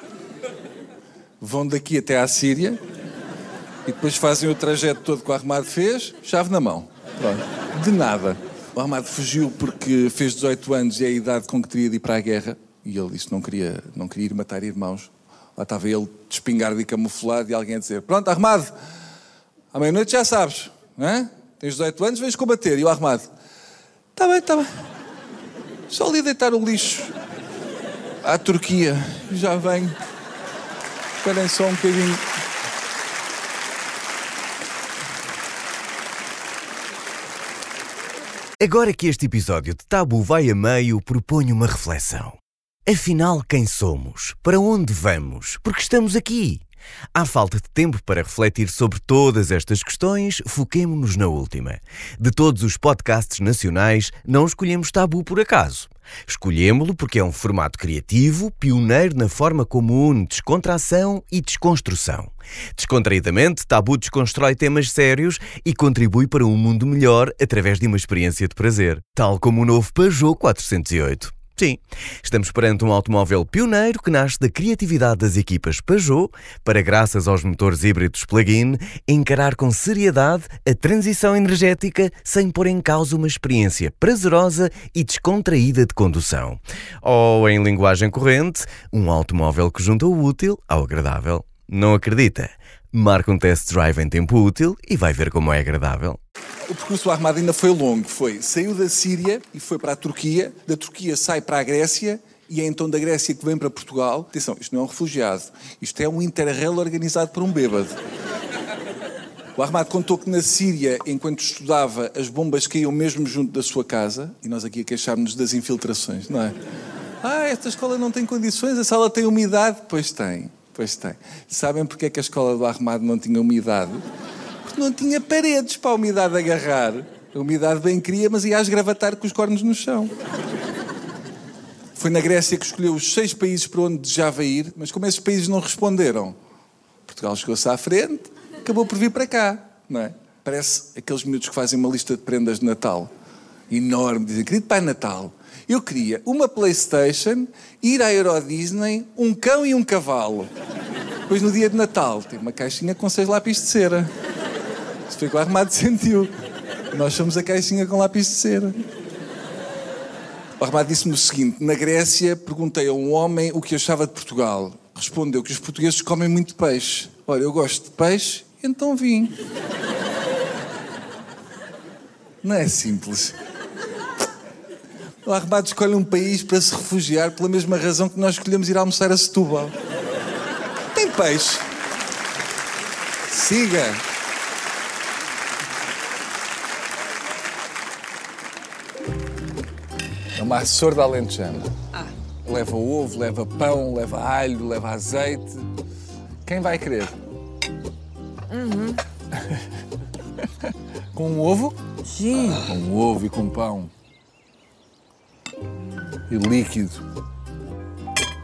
Vão daqui até à Síria e depois fazem o trajeto todo que o Armado fez, chave na mão. Pronto. De nada. O Armado fugiu porque fez 18 anos e é a idade com que teria de ir para a guerra. E ele disse não queria, não queria ir matar irmãos. Lá estava ele de espingarda e camuflado e alguém a dizer: Pronto, Armado, à meia-noite já sabes, não é? Tens 18 anos, vens combater. E o Armado: Está bem, está bem. Só ali deitar o lixo à Turquia. Já venho. Esperem só um bocadinho.
Agora que este episódio de Tabu vai a meio, proponho uma reflexão. Afinal, quem somos? Para onde vamos? Porque estamos aqui? Há falta de tempo para refletir sobre todas estas questões, foquemo-nos na última. De todos os podcasts nacionais, não escolhemos Tabu por acaso. Escolhemo-lo porque é um formato criativo, pioneiro na forma como une descontração e desconstrução. Descontraídamente, Tabu desconstrói temas sérios e contribui para um mundo melhor através de uma experiência de prazer, tal como o novo Peugeot 408. Sim, estamos perante um automóvel pioneiro que nasce da criatividade das equipas Peugeot para, graças aos motores híbridos plug-in, encarar com seriedade a transição energética sem pôr em causa uma experiência prazerosa e descontraída de condução. Ou, em linguagem corrente, um automóvel que junta o útil ao agradável. Não acredita? Marca um test drive em tempo útil e vai ver como é agradável.
O percurso do Armado ainda foi longo. Foi, saiu da Síria e foi para a Turquia. Da Turquia sai para a Grécia e é então da Grécia que vem para Portugal. Atenção, isto não é um refugiado. Isto é um interrail organizado por um bêbado. O Armado contou que na Síria, enquanto estudava, as bombas caíam mesmo junto da sua casa. E nós aqui a queixarmos das infiltrações, não é? Ah, esta escola não tem condições, a sala tem umidade. Pois tem, pois tem. Sabem porque é que a escola do Armado não tinha umidade? Porque não tinha paredes para a umidade agarrar. A umidade bem queria, mas ia a esgravatar com os cornos no chão. Foi na Grécia que escolheu os seis países para onde desejava ir, mas como esses países não responderam, Portugal chegou-se à frente, acabou por vir para cá, não é? Parece aqueles miúdos que fazem uma lista de prendas de Natal. Enorme, dizem, querido Pai Natal, eu queria uma Playstation, ir à Euro Disney, um cão e um cavalo. Depois no dia de Natal, tem uma caixinha com seis lápis de cera. Que o Armado sentiu. Nós somos a caixinha com lápis de cera. O Armado disse-me o seguinte: na Grécia perguntei a um homem o que achava de Portugal. Respondeu que os portugueses comem muito peixe. Olha, eu gosto de peixe, então vim. Não é simples. O Armado escolhe um país para se refugiar pela mesma razão que nós escolhemos ir almoçar a Setúbal. Tem peixe. Siga. É uma sorda alentejana. Leva ovo, leva pão, leva alho, leva azeite. Quem vai querer? [laughs] com um ovo?
Sim.
Com um ovo e com pão. E líquido.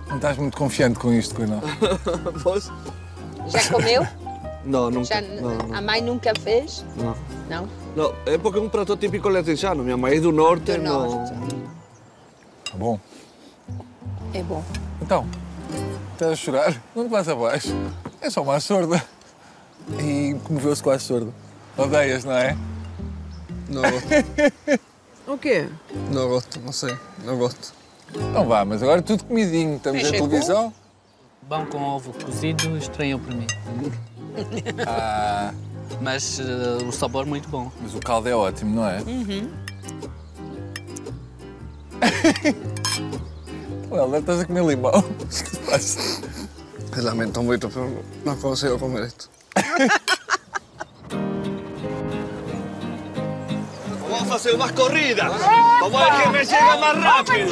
Não estás muito confiante com isto, Coinó?
¿Vos? [laughs]
Já comeu?
No, nunca.
Já,
No, no,
A mãe nunca fez?
no.
Não?
No, es porque es un plato típico lentejano. Mi mamá es del norte,
Do
no.
norte.
Tá bom.
É bom.
Então, estás a chorar? Não te vais abaixo. É só uma sorda. E comoveu-se com a sorda. Odeias, não é?
Gosto. [laughs]
O quê?
No gosto, no sé. No gosto.
Então vá, mas agora tudo comidinho. Estamos em
é bom?
televisão.
Pão com ovo cozido estranho para mim. [laughs]
Ah,
Mas eh, o sabor muito bom.
mas o caldo é ótimo, não é? Uhum. [laughs] Well, estás a comer limão. O que se passa?
Lamento mucho, pero no consigo comer esto. [laughs] Vamos a hacer más corridas. Vamos a ver quién me llega más rápido.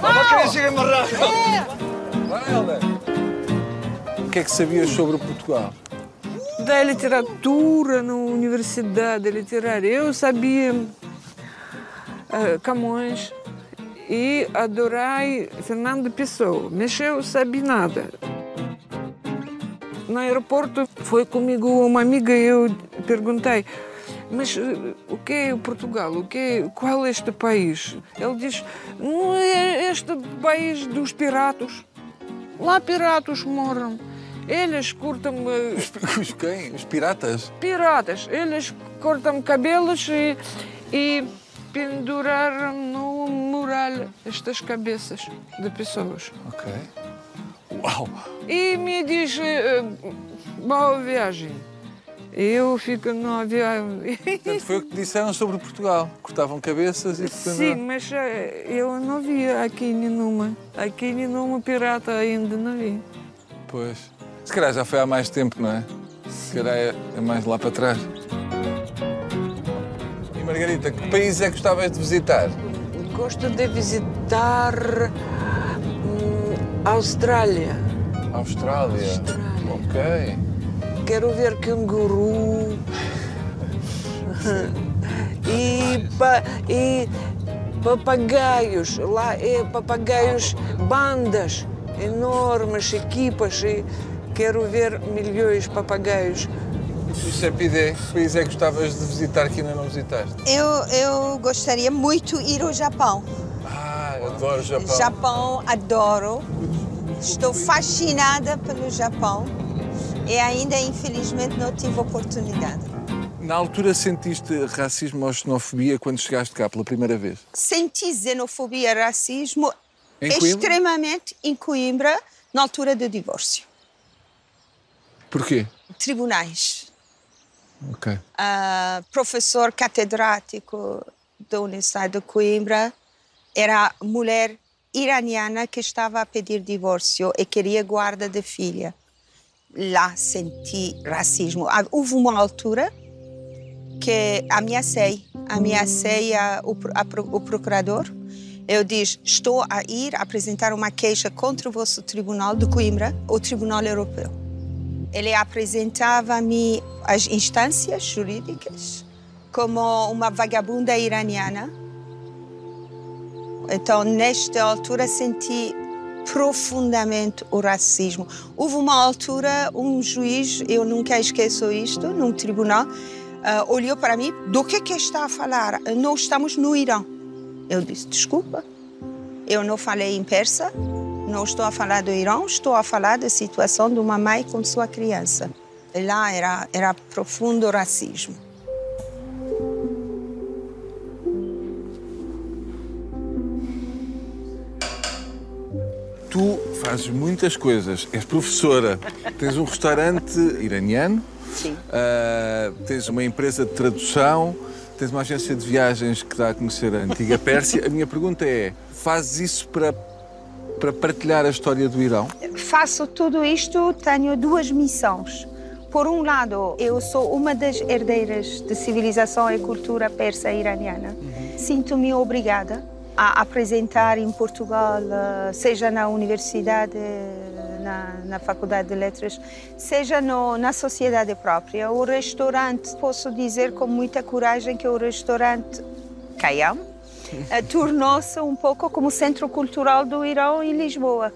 Vamos a ver quién llegue más rápido.
Vai, Helder. O que é que sabias sobre Portugal?
Da literatura na universidade literária. Eu sabia eh, Camões e adorei Fernando Pessoa, mas eu sabia nada. No aeroporto foi comigo uma amiga e eu perguntei mas eh, o que é Portugal? O que é, qual é este país? Ele diz, não é este país dos piratas. Lá piratas moram. Eles cortam eh, [laughs]
Os quem? Os piratas?
piratas. Eles cortam cabelos e, e penduraram no mural estas cabeças de pessoas.
Ok. Uau!
E me diz, eh, boa viagem. Eu fico no avião.
Portanto, foi o que disseram sobre Portugal. Cortavam cabeças e
Sim, mas eh, eu não vi aqui nenhuma. Aqui nenhuma pirata ainda não vi.
Pois. Se calhar já foi há mais tempo, não é? Se calhar é, é mais lá para trás. E Margarita, que país é que gostavas de visitar?
Gosto de visitar hum, Austrália.
Austrália.
Austrália.
Ok.
Quero ver canguru. e, pa, e papagaios. Lá é papagaios, bandas enormes, equipas. E quero ver milhões de papagaios.
E Chapidé, que país é que gostavas de visitar que ainda não visitaste?
Eu, eu gostaria muito de ir ao Japão.
Ah, adoro o Japão.
Japão, adoro. Estou fascinada pelo Japão e ainda, infelizmente, não tive oportunidade.
Na altura sentiste racismo ou xenofobia quando chegaste cá pela primeira vez?
Senti xenofobia e racismo
Em
extremamente em Coimbra, na altura do divórcio.
Porquê?
Tribunais.
Ok.
Ah, professor catedrático da Universidade de Coimbra era mulher iraniana que estava a pedir divórcio e queria guarda de filha. Lá senti racismo. Ah, Houve uma altura que ameacei, ameacei a, o, a o procurador. Eu disse, estou a ir apresentar uma queixa contra o vosso tribunal de Coimbra, o Tribunal Europeu. Ele apresentava-me as instâncias jurídicas como uma vagabunda iraniana. Então, nesta altura, senti profundamente o racismo. Houve uma altura, um juiz, eu nunca esqueço isto, num tribunal, ah, olhou para mim, do que que está a falar? Nós estamos no Irã. Eu disse, desculpa, eu não falei em persa, não estou a falar do Irã, estou a falar da situação de uma mãe com sua criança. Lá era, era profundo racismo.
Fazes muitas coisas. És professora, tens um restaurante iraniano,
Sim.
ah, tens uma empresa de tradução, tens uma agência de viagens que dá a conhecer a antiga Pérsia. A minha pergunta é: fazes isso para, para partilhar a história do Irão?
Faço tudo isto, tenho duas missões. Por um lado, eu sou uma das herdeiras de civilização e cultura persa iraniana. Sinto-me obrigada a apresentar em Portugal, eh, seja na universidade, na, na Faculdade de Letras, seja no, na sociedade própria. O restaurante, posso dizer com muita coragem que o restaurante Kayam eh, tornou-se um pouco como centro cultural do Irão em Lisboa.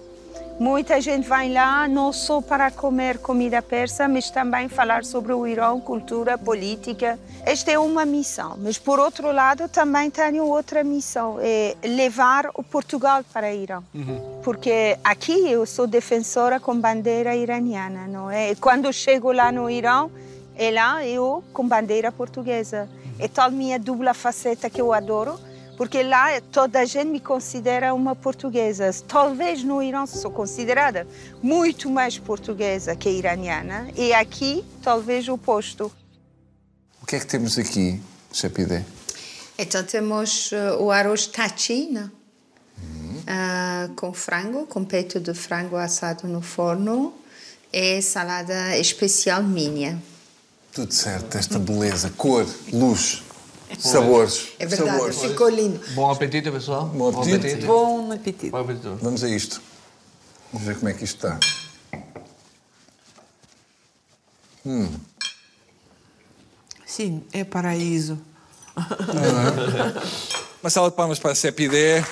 Muita gente vai lá não só para comer comida persa, mas também falar sobre o Irão, cultura, política. Esta é uma missão, mas por outro lado também tenho outra missão, é levar o Portugal para o Irão. Porque aqui eu sou defensora com bandeira iraniana, não é? E quando chego lá no Irão, é lá eu com bandeira portuguesa. É tal minha dupla faceta que eu adoro, porque lá toda a gente me considera uma portuguesa. Talvez no Irão sou considerada muito mais portuguesa que iraniana, e aqui talvez o oposto.
O que é que temos aqui, Chapidé?
Então temos uh, o arroz tachina, uh, com frango, com peito de frango assado no forno, e salada especial minha.
Tudo certo, esta beleza, cor, luz, sabores.
É verdade,
sabores.
ficou lindo.
Bom apetite, pessoal.
Bom apetite.
Bom apetite.
Bom apetite.
Vamos a isto. Vamos ver como é que isto está.
Sim, é paraíso. [laughs]
Uma salva de palmas para a Cepidé.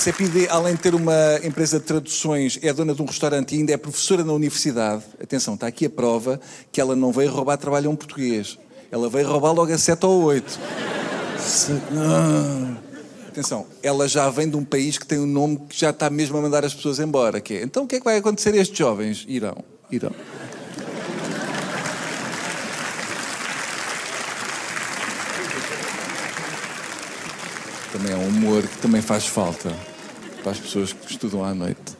Cepidé, além de ter uma empresa de traduções, é dona de um restaurante e ainda é professora na universidade. Atenção, está aqui a prova que ela não veio roubar trabalho a um português. Ela veio roubar logo a 7 ou 8. Não. Atenção, ela já vem de um país que tem um nome que já está mesmo a mandar as pessoas embora. Que é, então o que é que vai acontecer a estes jovens? Irão. Irão. Também é um humor que também faz falta para as pessoas que estudam à noite.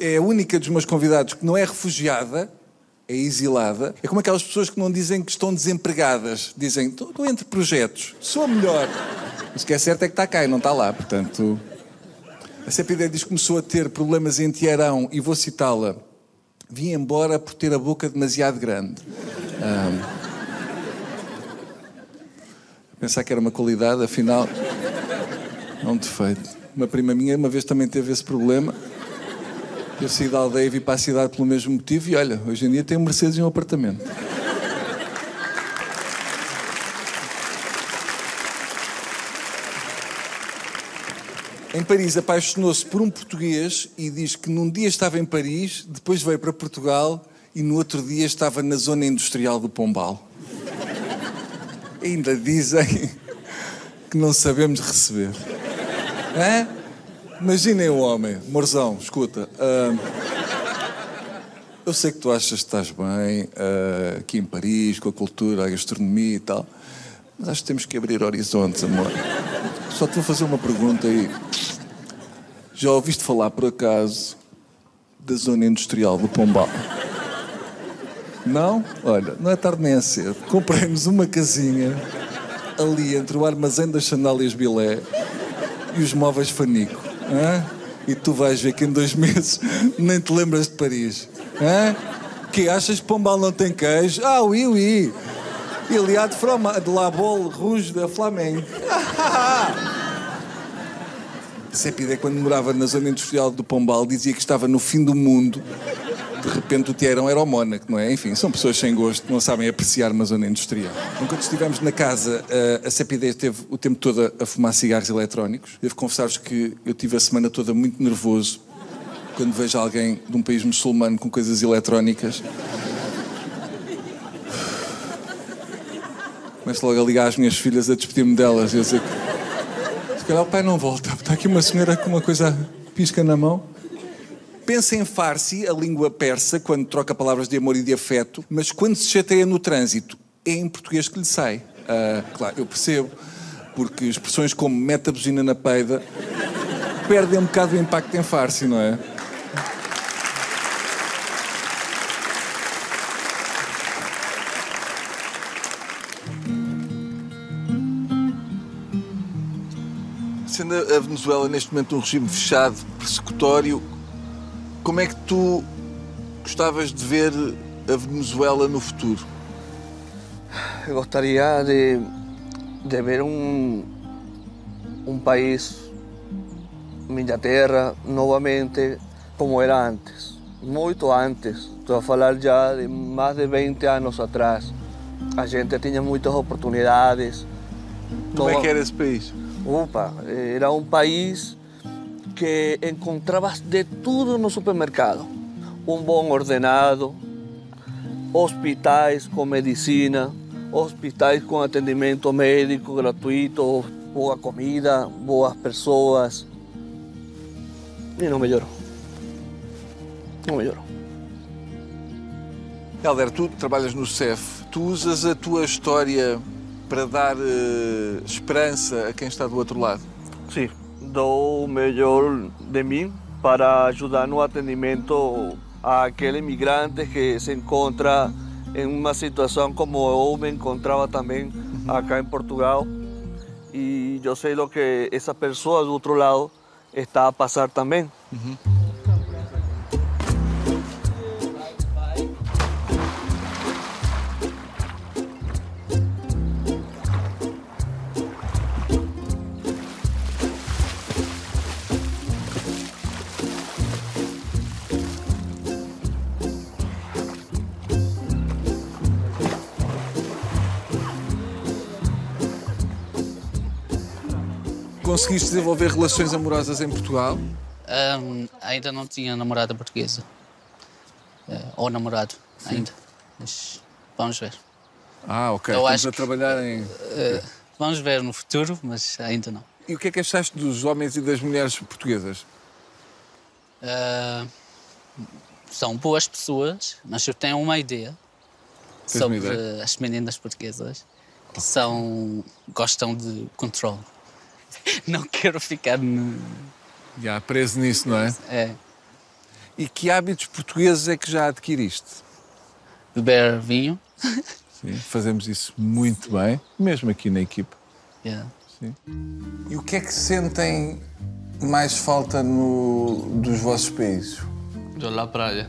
É a única dos meus convidados que não é refugiada, é exilada. É como aquelas pessoas que não dizem que estão desempregadas. Dizem, estou entre projetos, sou a melhor. Mas o que é certo é que está cá e não está lá, portanto... A CPD diz que começou a ter problemas em Tiarão e vou citá-la. Vim embora por ter a boca demasiado grande. Ahm, pensar que era uma qualidade, afinal, é um defeito. Uma prima minha uma vez também teve esse problema. Eu saí da aldeia e vim para a cidade pelo mesmo motivo e olha, hoje em dia tenho um Mercedes e um apartamento. Em Paris apaixonou-se por um português e diz que num dia estava em Paris, depois veio para Portugal e no outro dia estava na zona industrial do Pombal. Ainda dizem que não sabemos receber. Hã? Imaginem o homem, Morzão, escuta. ah, eu sei que tu achas que estás bem ah, aqui em Paris, com a cultura, a gastronomia e tal, mas acho que temos que abrir horizontes, amor. Só te vou fazer uma pergunta aí. Já ouviste falar, por acaso, da zona industrial do Pombal? Não? Olha, não é tarde nem é cedo. Comprei-nos uma casinha ali entre o armazém das sandálias Bilé e os móveis Fanico. hã? E tu vais ver que em dois [laughs] meses nem te lembras de Paris. Hã? Que achas que Pombal não tem queijo? Ah, oui, oui. Il y a de, la bolle rouge da Flamengo. [laughs] Cepide, quando morava na zona industrial do Pombal, dizia que estava no fim do mundo. De repente o Tiarão era o Mónaco, não é? Enfim, são pessoas sem gosto, não sabem apreciar uma zona industrial. Enquanto estivemos na casa, eh, a Cepide esteve o tempo todo a fumar cigarros eletrónicos. Devo confessar-vos que eu tive a semana toda muito nervoso quando vejo alguém de um país muçulmano com coisas eletrónicas. Começo logo a ligar às minhas filhas a despedir-me delas. Eu sei que...
calhar o pai não volta. Está aqui uma senhora com uma coisa pisca na mão. Pensa em Farsi, a língua persa, quando troca palavras de amor e de afeto, mas quando se chateia no trânsito, é em português que lhe sai. Ah, claro, eu percebo, porque expressões como mete a buzina na peida perdem um bocado o impacto em Farsi, não é?
Sendo a Venezuela neste momento um regime fechado, persecutório, como é que tu gostavas de ver a Venezuela no futuro?
Gostaria de, de ver um, um país, minha terra, novamente como era antes. Muito antes. Estou a falar já de mais de 20 anos atrás. A gente tinha muitas oportunidades.
Como é que era esse país?
Opa, era um país que encontravas de tudo no supermercado. Um bom ordenado, hospitais com medicina, hospitais com atendimento médico gratuito, boa comida, boas pessoas. E não melhorou. Não melhorou.
Helder, tu trabalhas no CEF, tu usas a tua história para dar eh, esperança a quem está do outro lado?
Sim, dou o melhor de mim para ajudar no atendimento àquele imigrante que se encontra em uma situação como eu me encontrava também acá em Portugal. E eu sei o que essa pessoa do outro lado está a passar também.
Conseguiste desenvolver relações amorosas em Portugal?
Ahm, ainda não tinha namorada portuguesa. Eh, ou namorado, ainda. Mas vamos ver.
Ah, ok.
Eu
Estamos a trabalhar em.
Eh, vamos ver no futuro, mas ainda não.
E o que é que achaste dos homens e das mulheres portuguesas?
Ah, são boas pessoas, mas eu tenho uma ideia
Tens uma
sobre
ideia?
as meninas portuguesas que são gostam de controle. [laughs] Não quero ficar no,
Já preso nisso, não é?
é,
E que hábitos portugueses é que já adquiriste?
beber vinho.
Sim, fazemos isso muito bem, mesmo aqui na equipe.
Yeah.
Sim. E o que é que sentem mais falta no, dos vossos países?
Eu na praia.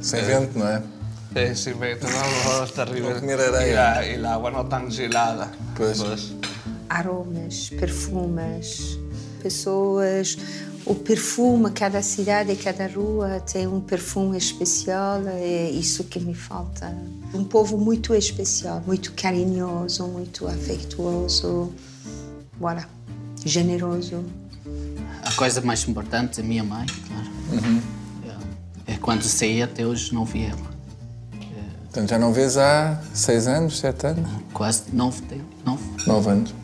Sem vento, não é?
É, sim, vento, não, está terrible.
Não comer areia.
E a, água não tan gelada.
Pois.
Aromas, perfumes, pessoas. O perfume, cada cidade, cada rua tem um perfume especial, é isso que me falta. Um povo muito especial, muito carinhoso, muito afetuoso, voilà, generoso.
A coisa mais importante é a minha mãe, claro. Yeah. É quando saí até hoje não vi ela.
Portanto, já não vês há seis anos, sete anos?
Quase nove, tem- nove.
Nove anos.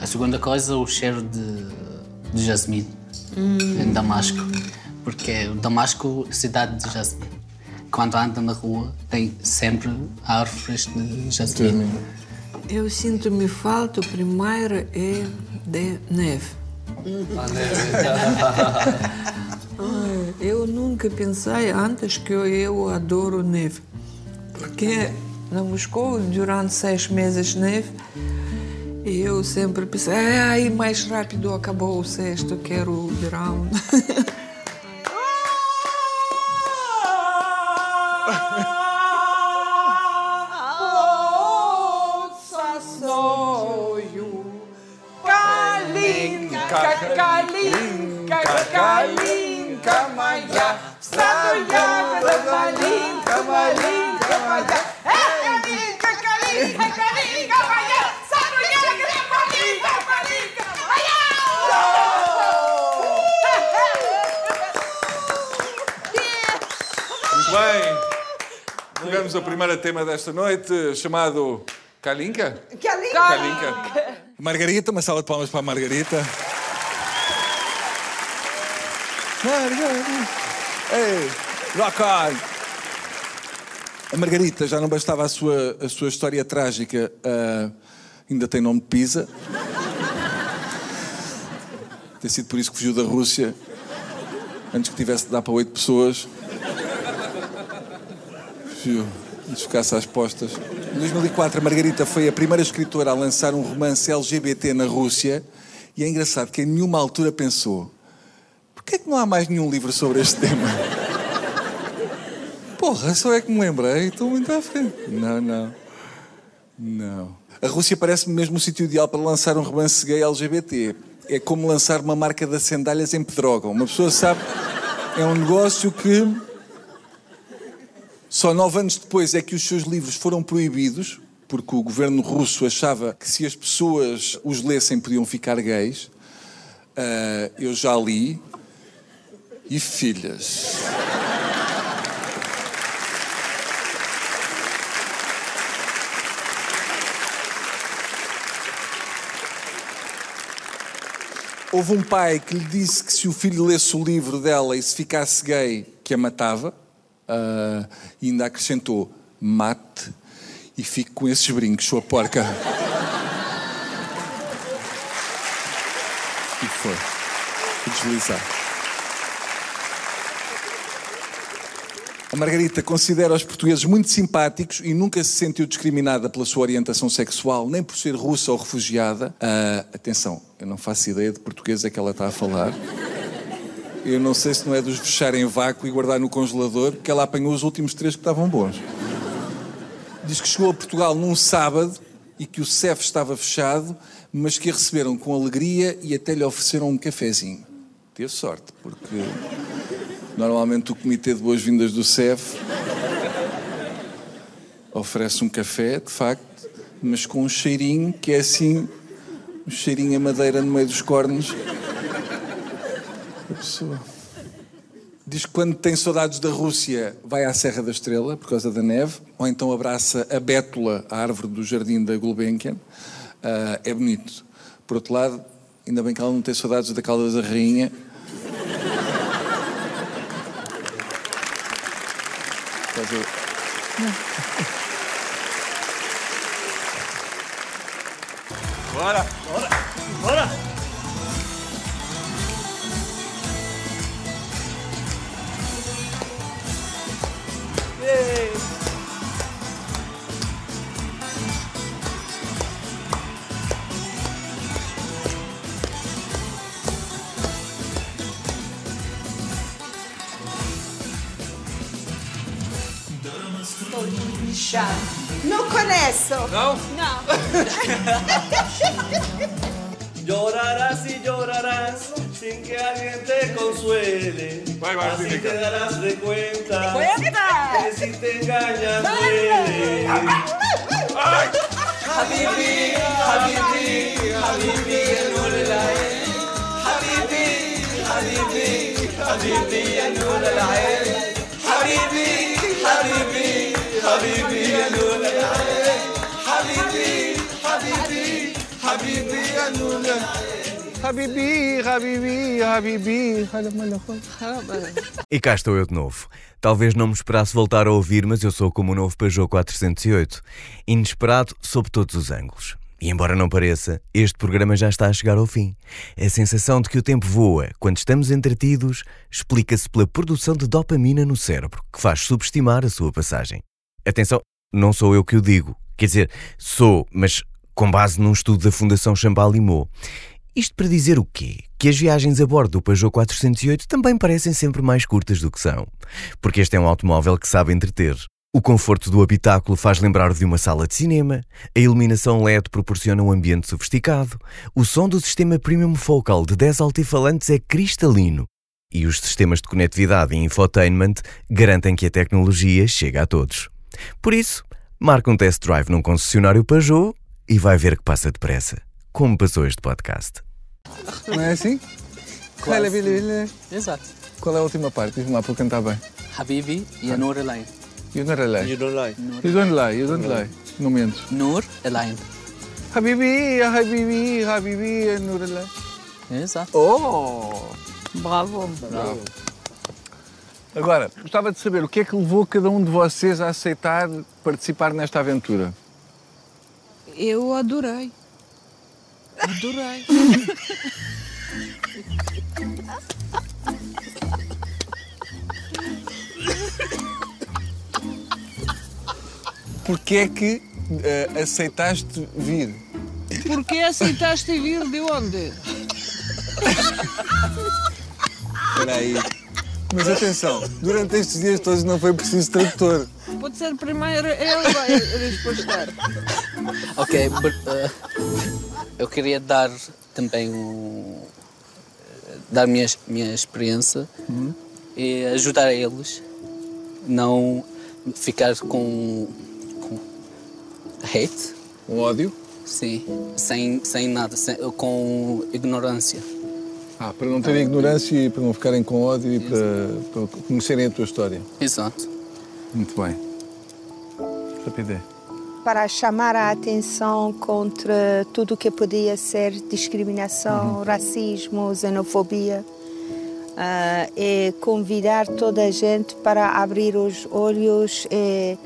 A segunda coisa, o cheiro de, de jasmim em Damasco. Porque o Damasco é cidade de jasmim. Quando anda na rua, tem sempre árvores de jasmim.
Eu sinto-me falta, o primeiro é de neve. Ai, [laughs] eu nunca pensei antes que eu, eu adoro neve. Porque na Moscou, durante seis meses neve, e eu sempre pensei, ai, mais rápido acabou o sexto, quero o verão.
Muito Tivemos o primeiro tema desta noite, chamado Kalinka. Kalinka. Margarita, uma salva de palmas para a Margarita. Margarita. Ei, rock on. A Margarita já não bastava a sua, a sua história trágica, ah, ainda tem nome de Pisa. Tem sido por isso que fugiu da Rússia, antes que tivesse de dar para oito pessoas. Fugiu, antes ficasse às postas. Em 2004, a Margarita foi a primeira escritora a lançar um romance LGBT na Rússia. E é engraçado que em nenhuma altura pensou: por que é que não há mais nenhum livro sobre este tema? [laughs] Porra, só é que me lembrei, estou muito à frente. Não, não. Não. A Rússia parece-me mesmo o sítio ideal para lançar um romance gay LGBT. É como lançar uma marca das sandálias em Pedrógão. Uma pessoa sabe, é um negócio que só nove anos depois é que os seus livros foram proibidos, porque o governo russo achava que se as pessoas os lessem podiam ficar gays. Ah, eu já li. E filhas. Houve um pai que lhe disse que se o filho lesse o livro dela e se ficasse gay, que a matava. E ainda acrescentou: mate e fique com esses brincos, sua porca. e foi. Foi deslizar. A Margarita considera os portugueses muito simpáticos e nunca se sentiu discriminada pela sua orientação sexual, nem por ser russa ou refugiada. Ah, atenção, eu não faço ideia de português é que ela está a falar. Eu não sei se não é dos fechar em vácuo e guardar no congelador, porque ela apanhou os últimos três que estavam bons. Diz que chegou a Portugal num sábado e que o CEF estava fechado, mas que a receberam com alegria e até lhe ofereceram um cafezinho. Teve sorte, porque normalmente o Comitê de Boas-Vindas do CEF oferece um café, de facto, mas com um cheirinho que é assim, um cheirinho a madeira no meio dos cornos. A pessoa. Diz que quando tem saudades da Rússia vai à Serra da Estrela por causa da neve, ou então abraça a bétula, a árvore do jardim da Gulbenkian. Ah, é bonito. Por outro lado, ainda bem que ela não tem saudades da Caldas da Rainha.
Bora!
Consuele.
Vai, vai,
Así
Sinica.
te darás de cuenta
Cuenta.
que si te engañan duele. Habibi, Habibi, Habibi, Nurulain. Habibi, Habibi, Habibi, Nurulain. Habibi, Habibi, Habibi, Nurulain. Habibi, Habibi, Habibi, Nurulain.
Habibi, Habibi, Habibi.
E cá estou eu de novo. Talvez não me esperasse voltar a ouvir, mas eu sou como o novo Peugeot 408. Inesperado sob todos os ângulos. E embora não pareça, este programa já está a chegar ao fim. A sensação de que o tempo voa quando estamos entretidos explica-se pela produção de dopamina no cérebro, que faz subestimar a sua passagem. Atenção, não sou eu que o digo. Quer dizer, sou, mas com base num estudo da Fundação Chambalimau. Isto para dizer o quê? Que as viagens a bordo do Peugeot 408 também parecem sempre mais curtas do que são. Porque este é um automóvel que sabe entreter. O conforto do habitáculo faz lembrar de uma sala de cinema, a iluminação LED proporciona um ambiente sofisticado, o som do sistema Premium Focal de 10 altifalantes é cristalino e os sistemas de conectividade e infotainment garantem que a tecnologia chega a todos. Por isso, marca um test drive num concessionário Peugeot e vai ver que passa depressa, como passou este podcast.
Não é assim?
Quase.
Olha.
Exato.
Qual é a última parte? Diz-me lá para eu cantar bem.
Habibi e a Nur Elaine.
You don't lie.
You don't lie.
You don't lie, you don't lie. Não mentes.
Nur Elaine.
Habibi, Habibi, Habibi, Nurla.
Exato.
Oh!
Bravo.
Bravo. Agora, gostava de saber o que é que levou cada um de vocês a aceitar participar nesta aventura?
Eu adorei. Adorei.
Porquê é que eh, aceitaste vir?
Por que aceitaste vir de onde?
Espera aí. Mas atenção, durante estes dias todos não foi preciso tradutor.
Pode ser primeiro ele vai responder.
Ok, but, uh, eu queria dar também um, dar minha, minha experiência e ajudar eles, não ficar com, com hate.
Com ódio?
Sim, sem, sem nada, sem- com ignorância.
Ah, para não terem ignorância e para não ficarem com ódio e para, para conhecerem a tua história.
Exato.
Muito bem. Rapidez.
Para chamar a atenção contra tudo que podia ser discriminação, racismo, xenofobia. Ah, e convidar toda a gente para abrir os olhos e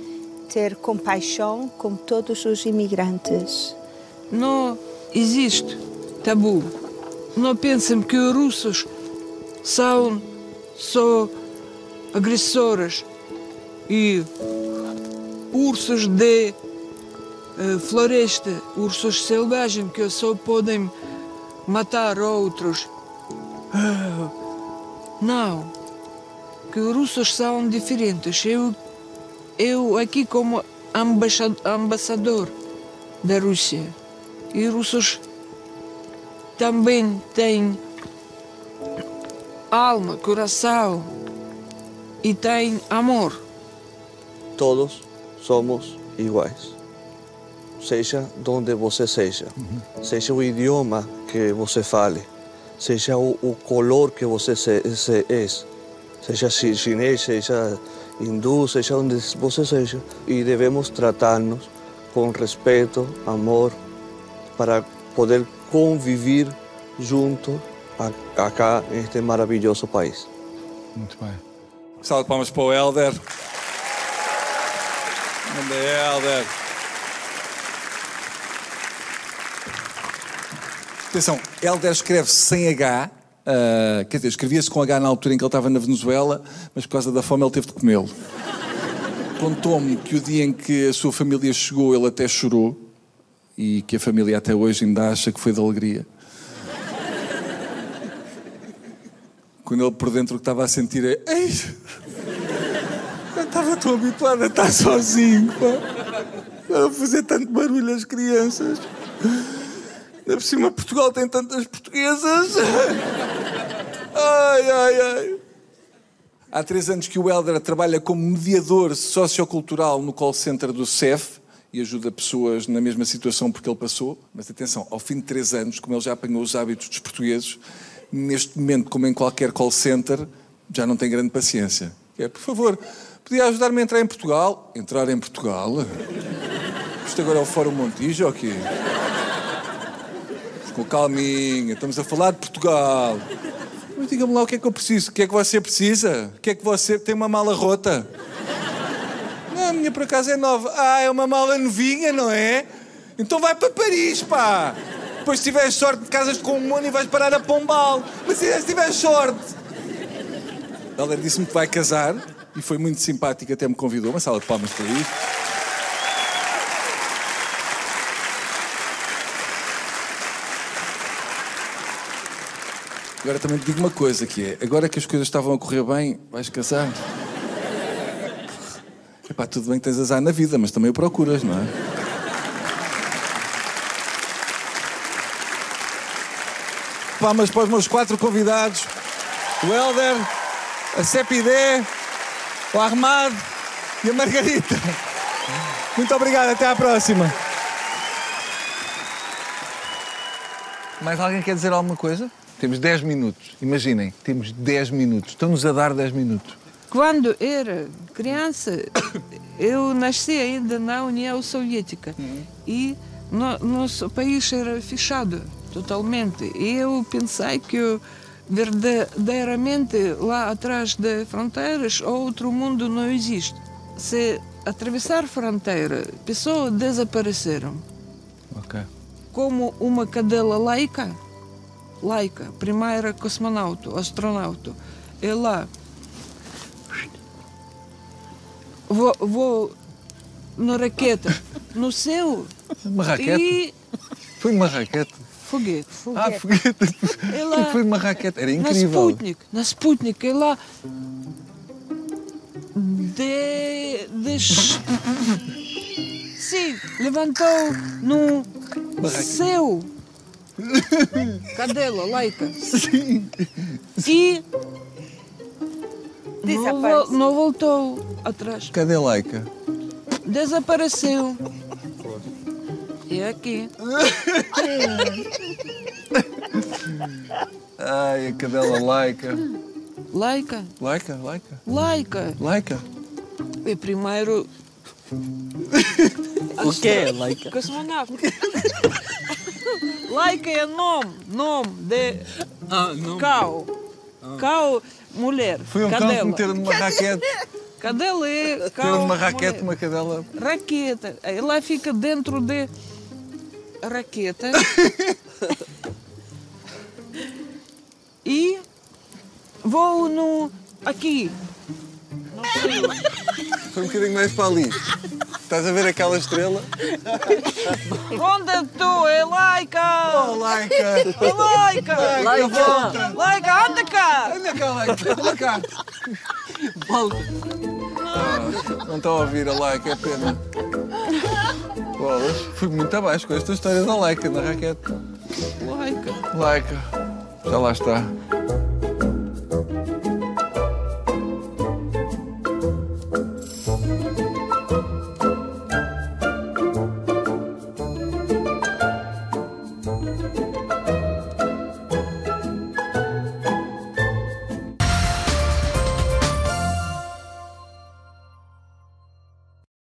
ter compaixão com todos os imigrantes.
Não existe tabu. Não pensem que os russos são só agressores e ursos de floresta, ursos selvagens que só podem matar outros. Ah, Não, que os russos são diferentes. Eu, eu aqui como embaixa- ambassador da Rússia. E os russos também têm alma, coração e têm amor.
Todos somos iguais. Seja onde você seja, seja o idioma que você fale, seja o, o color que você se, se é, seja chi- chinês, seja hindu, seja onde você seja, e devemos tratar-nos com respeito, amor, para poder conviver junto a- acá neste maravilhoso país.
Muito bem.
Salve palmas para o Helder. Grande Helder. Atenção, Helder escreve sem H. ah, quer dizer, escrevia-se com H na altura em que ele estava na Venezuela, mas por causa da fome ele teve de comê-lo. Contou-me que o dia em que a sua família chegou, ele até chorou e que a família até hoje ainda acha que foi de alegria. Quando ele por dentro o que estava a sentir é. Ei, eu estava tão habituado a estar sozinho, pá. A fazer tanto barulho às crianças. Ainda por cima, Portugal tem tantas portuguesas. [laughs] Ai, ai, ai. Há três anos que o Helder trabalha como mediador sociocultural no call center do CEF e ajuda pessoas na mesma situação porque ele passou. Mas atenção, ao fim de três anos, como ele já apanhou os hábitos dos portugueses, neste momento, como em qualquer call center, já não tem grande paciência. É, por favor, podia ajudar-me a entrar em Portugal? Entrar em Portugal? Isto agora é o Fórum Montijo ou quê? Com calminha, estamos a falar de Portugal. Mas diga-me lá o que é que eu preciso. O que é que você precisa? O que é que você. Tem uma mala rota? Não, a minha por acaso é nova. Ah, é uma mala novinha, não é? Então vai para Paris, pá! Depois se tiveres sorte, casas com um mono e vais parar a Pombal. Mas se tiveres sorte. Ela disse-me que vai casar e foi muito simpática, até me convidou. Uma sala de palmas para isso. Agora também te digo uma coisa que é, agora que as coisas estavam a correr bem, vais casar. Epá, tudo bem que tens azar na vida, mas também o procuras, não é? Palmas para os meus quatro convidados. O Helder, a Cepidé, o Armado e a Margarita. Muito obrigado, até à próxima.
Mais alguém quer dizer alguma coisa? Temos 10 minutos. Imaginem, temos 10 minutos. Estão-nos a dar 10 minutos.
Quando era criança, eu nasci ainda na União Soviética. E no, nosso país era fechado totalmente. E eu pensei que verdadeiramente lá atrás das fronteiras outro mundo não existe. Se atravessar fronteira, pessoas desapareceram.
Ok.
Como uma cadela laica, laica, primeira cosmonauta, astronauta, ela vou, vou na raqueta no céu
Uma raquete?
e
Foi uma raquete.
foguete.
Ah, foguete.
Ela-
Foi uma raquete. Era
Na
incrível.
Sputnik, na Sputnik, ela de, de sim, levantou no céu. [laughs] Cadela, laica.
Sim.
E não, não voltou atrás.
Cadê a Laika?
Desapareceu. E aqui. [laughs]
Ai, a cadela Laika.
Laica,
Laika, Laika.
laica.
Laika.
E primeiro. [laughs]
O quê, Laika?
Cosmonauta. Laica é nome, nome de
Ah, não.
cão. Cão, mulher.
Foi um cão que
cadela.
meteram numa raquete.
Cadela é
Meteram
cão.
numa raquete,
mulher.
uma cadela.
Raqueta. Ela fica dentro de raqueta. [laughs] e vou no. aqui.
Foi um bocadinho mais para ali. Estás a ver aquela estrela?
Onde tu é laica?
Oh, Laika!
É laica!
Volta!
Laica, anda cá!
Anda cá, Laika! Anda cá!
Volta.
Ah, não estão a ouvir a Laika, é pena. Bolas, fui muito abaixo com esta história da Laika na raquete.
Laica.
Laika, já lá está.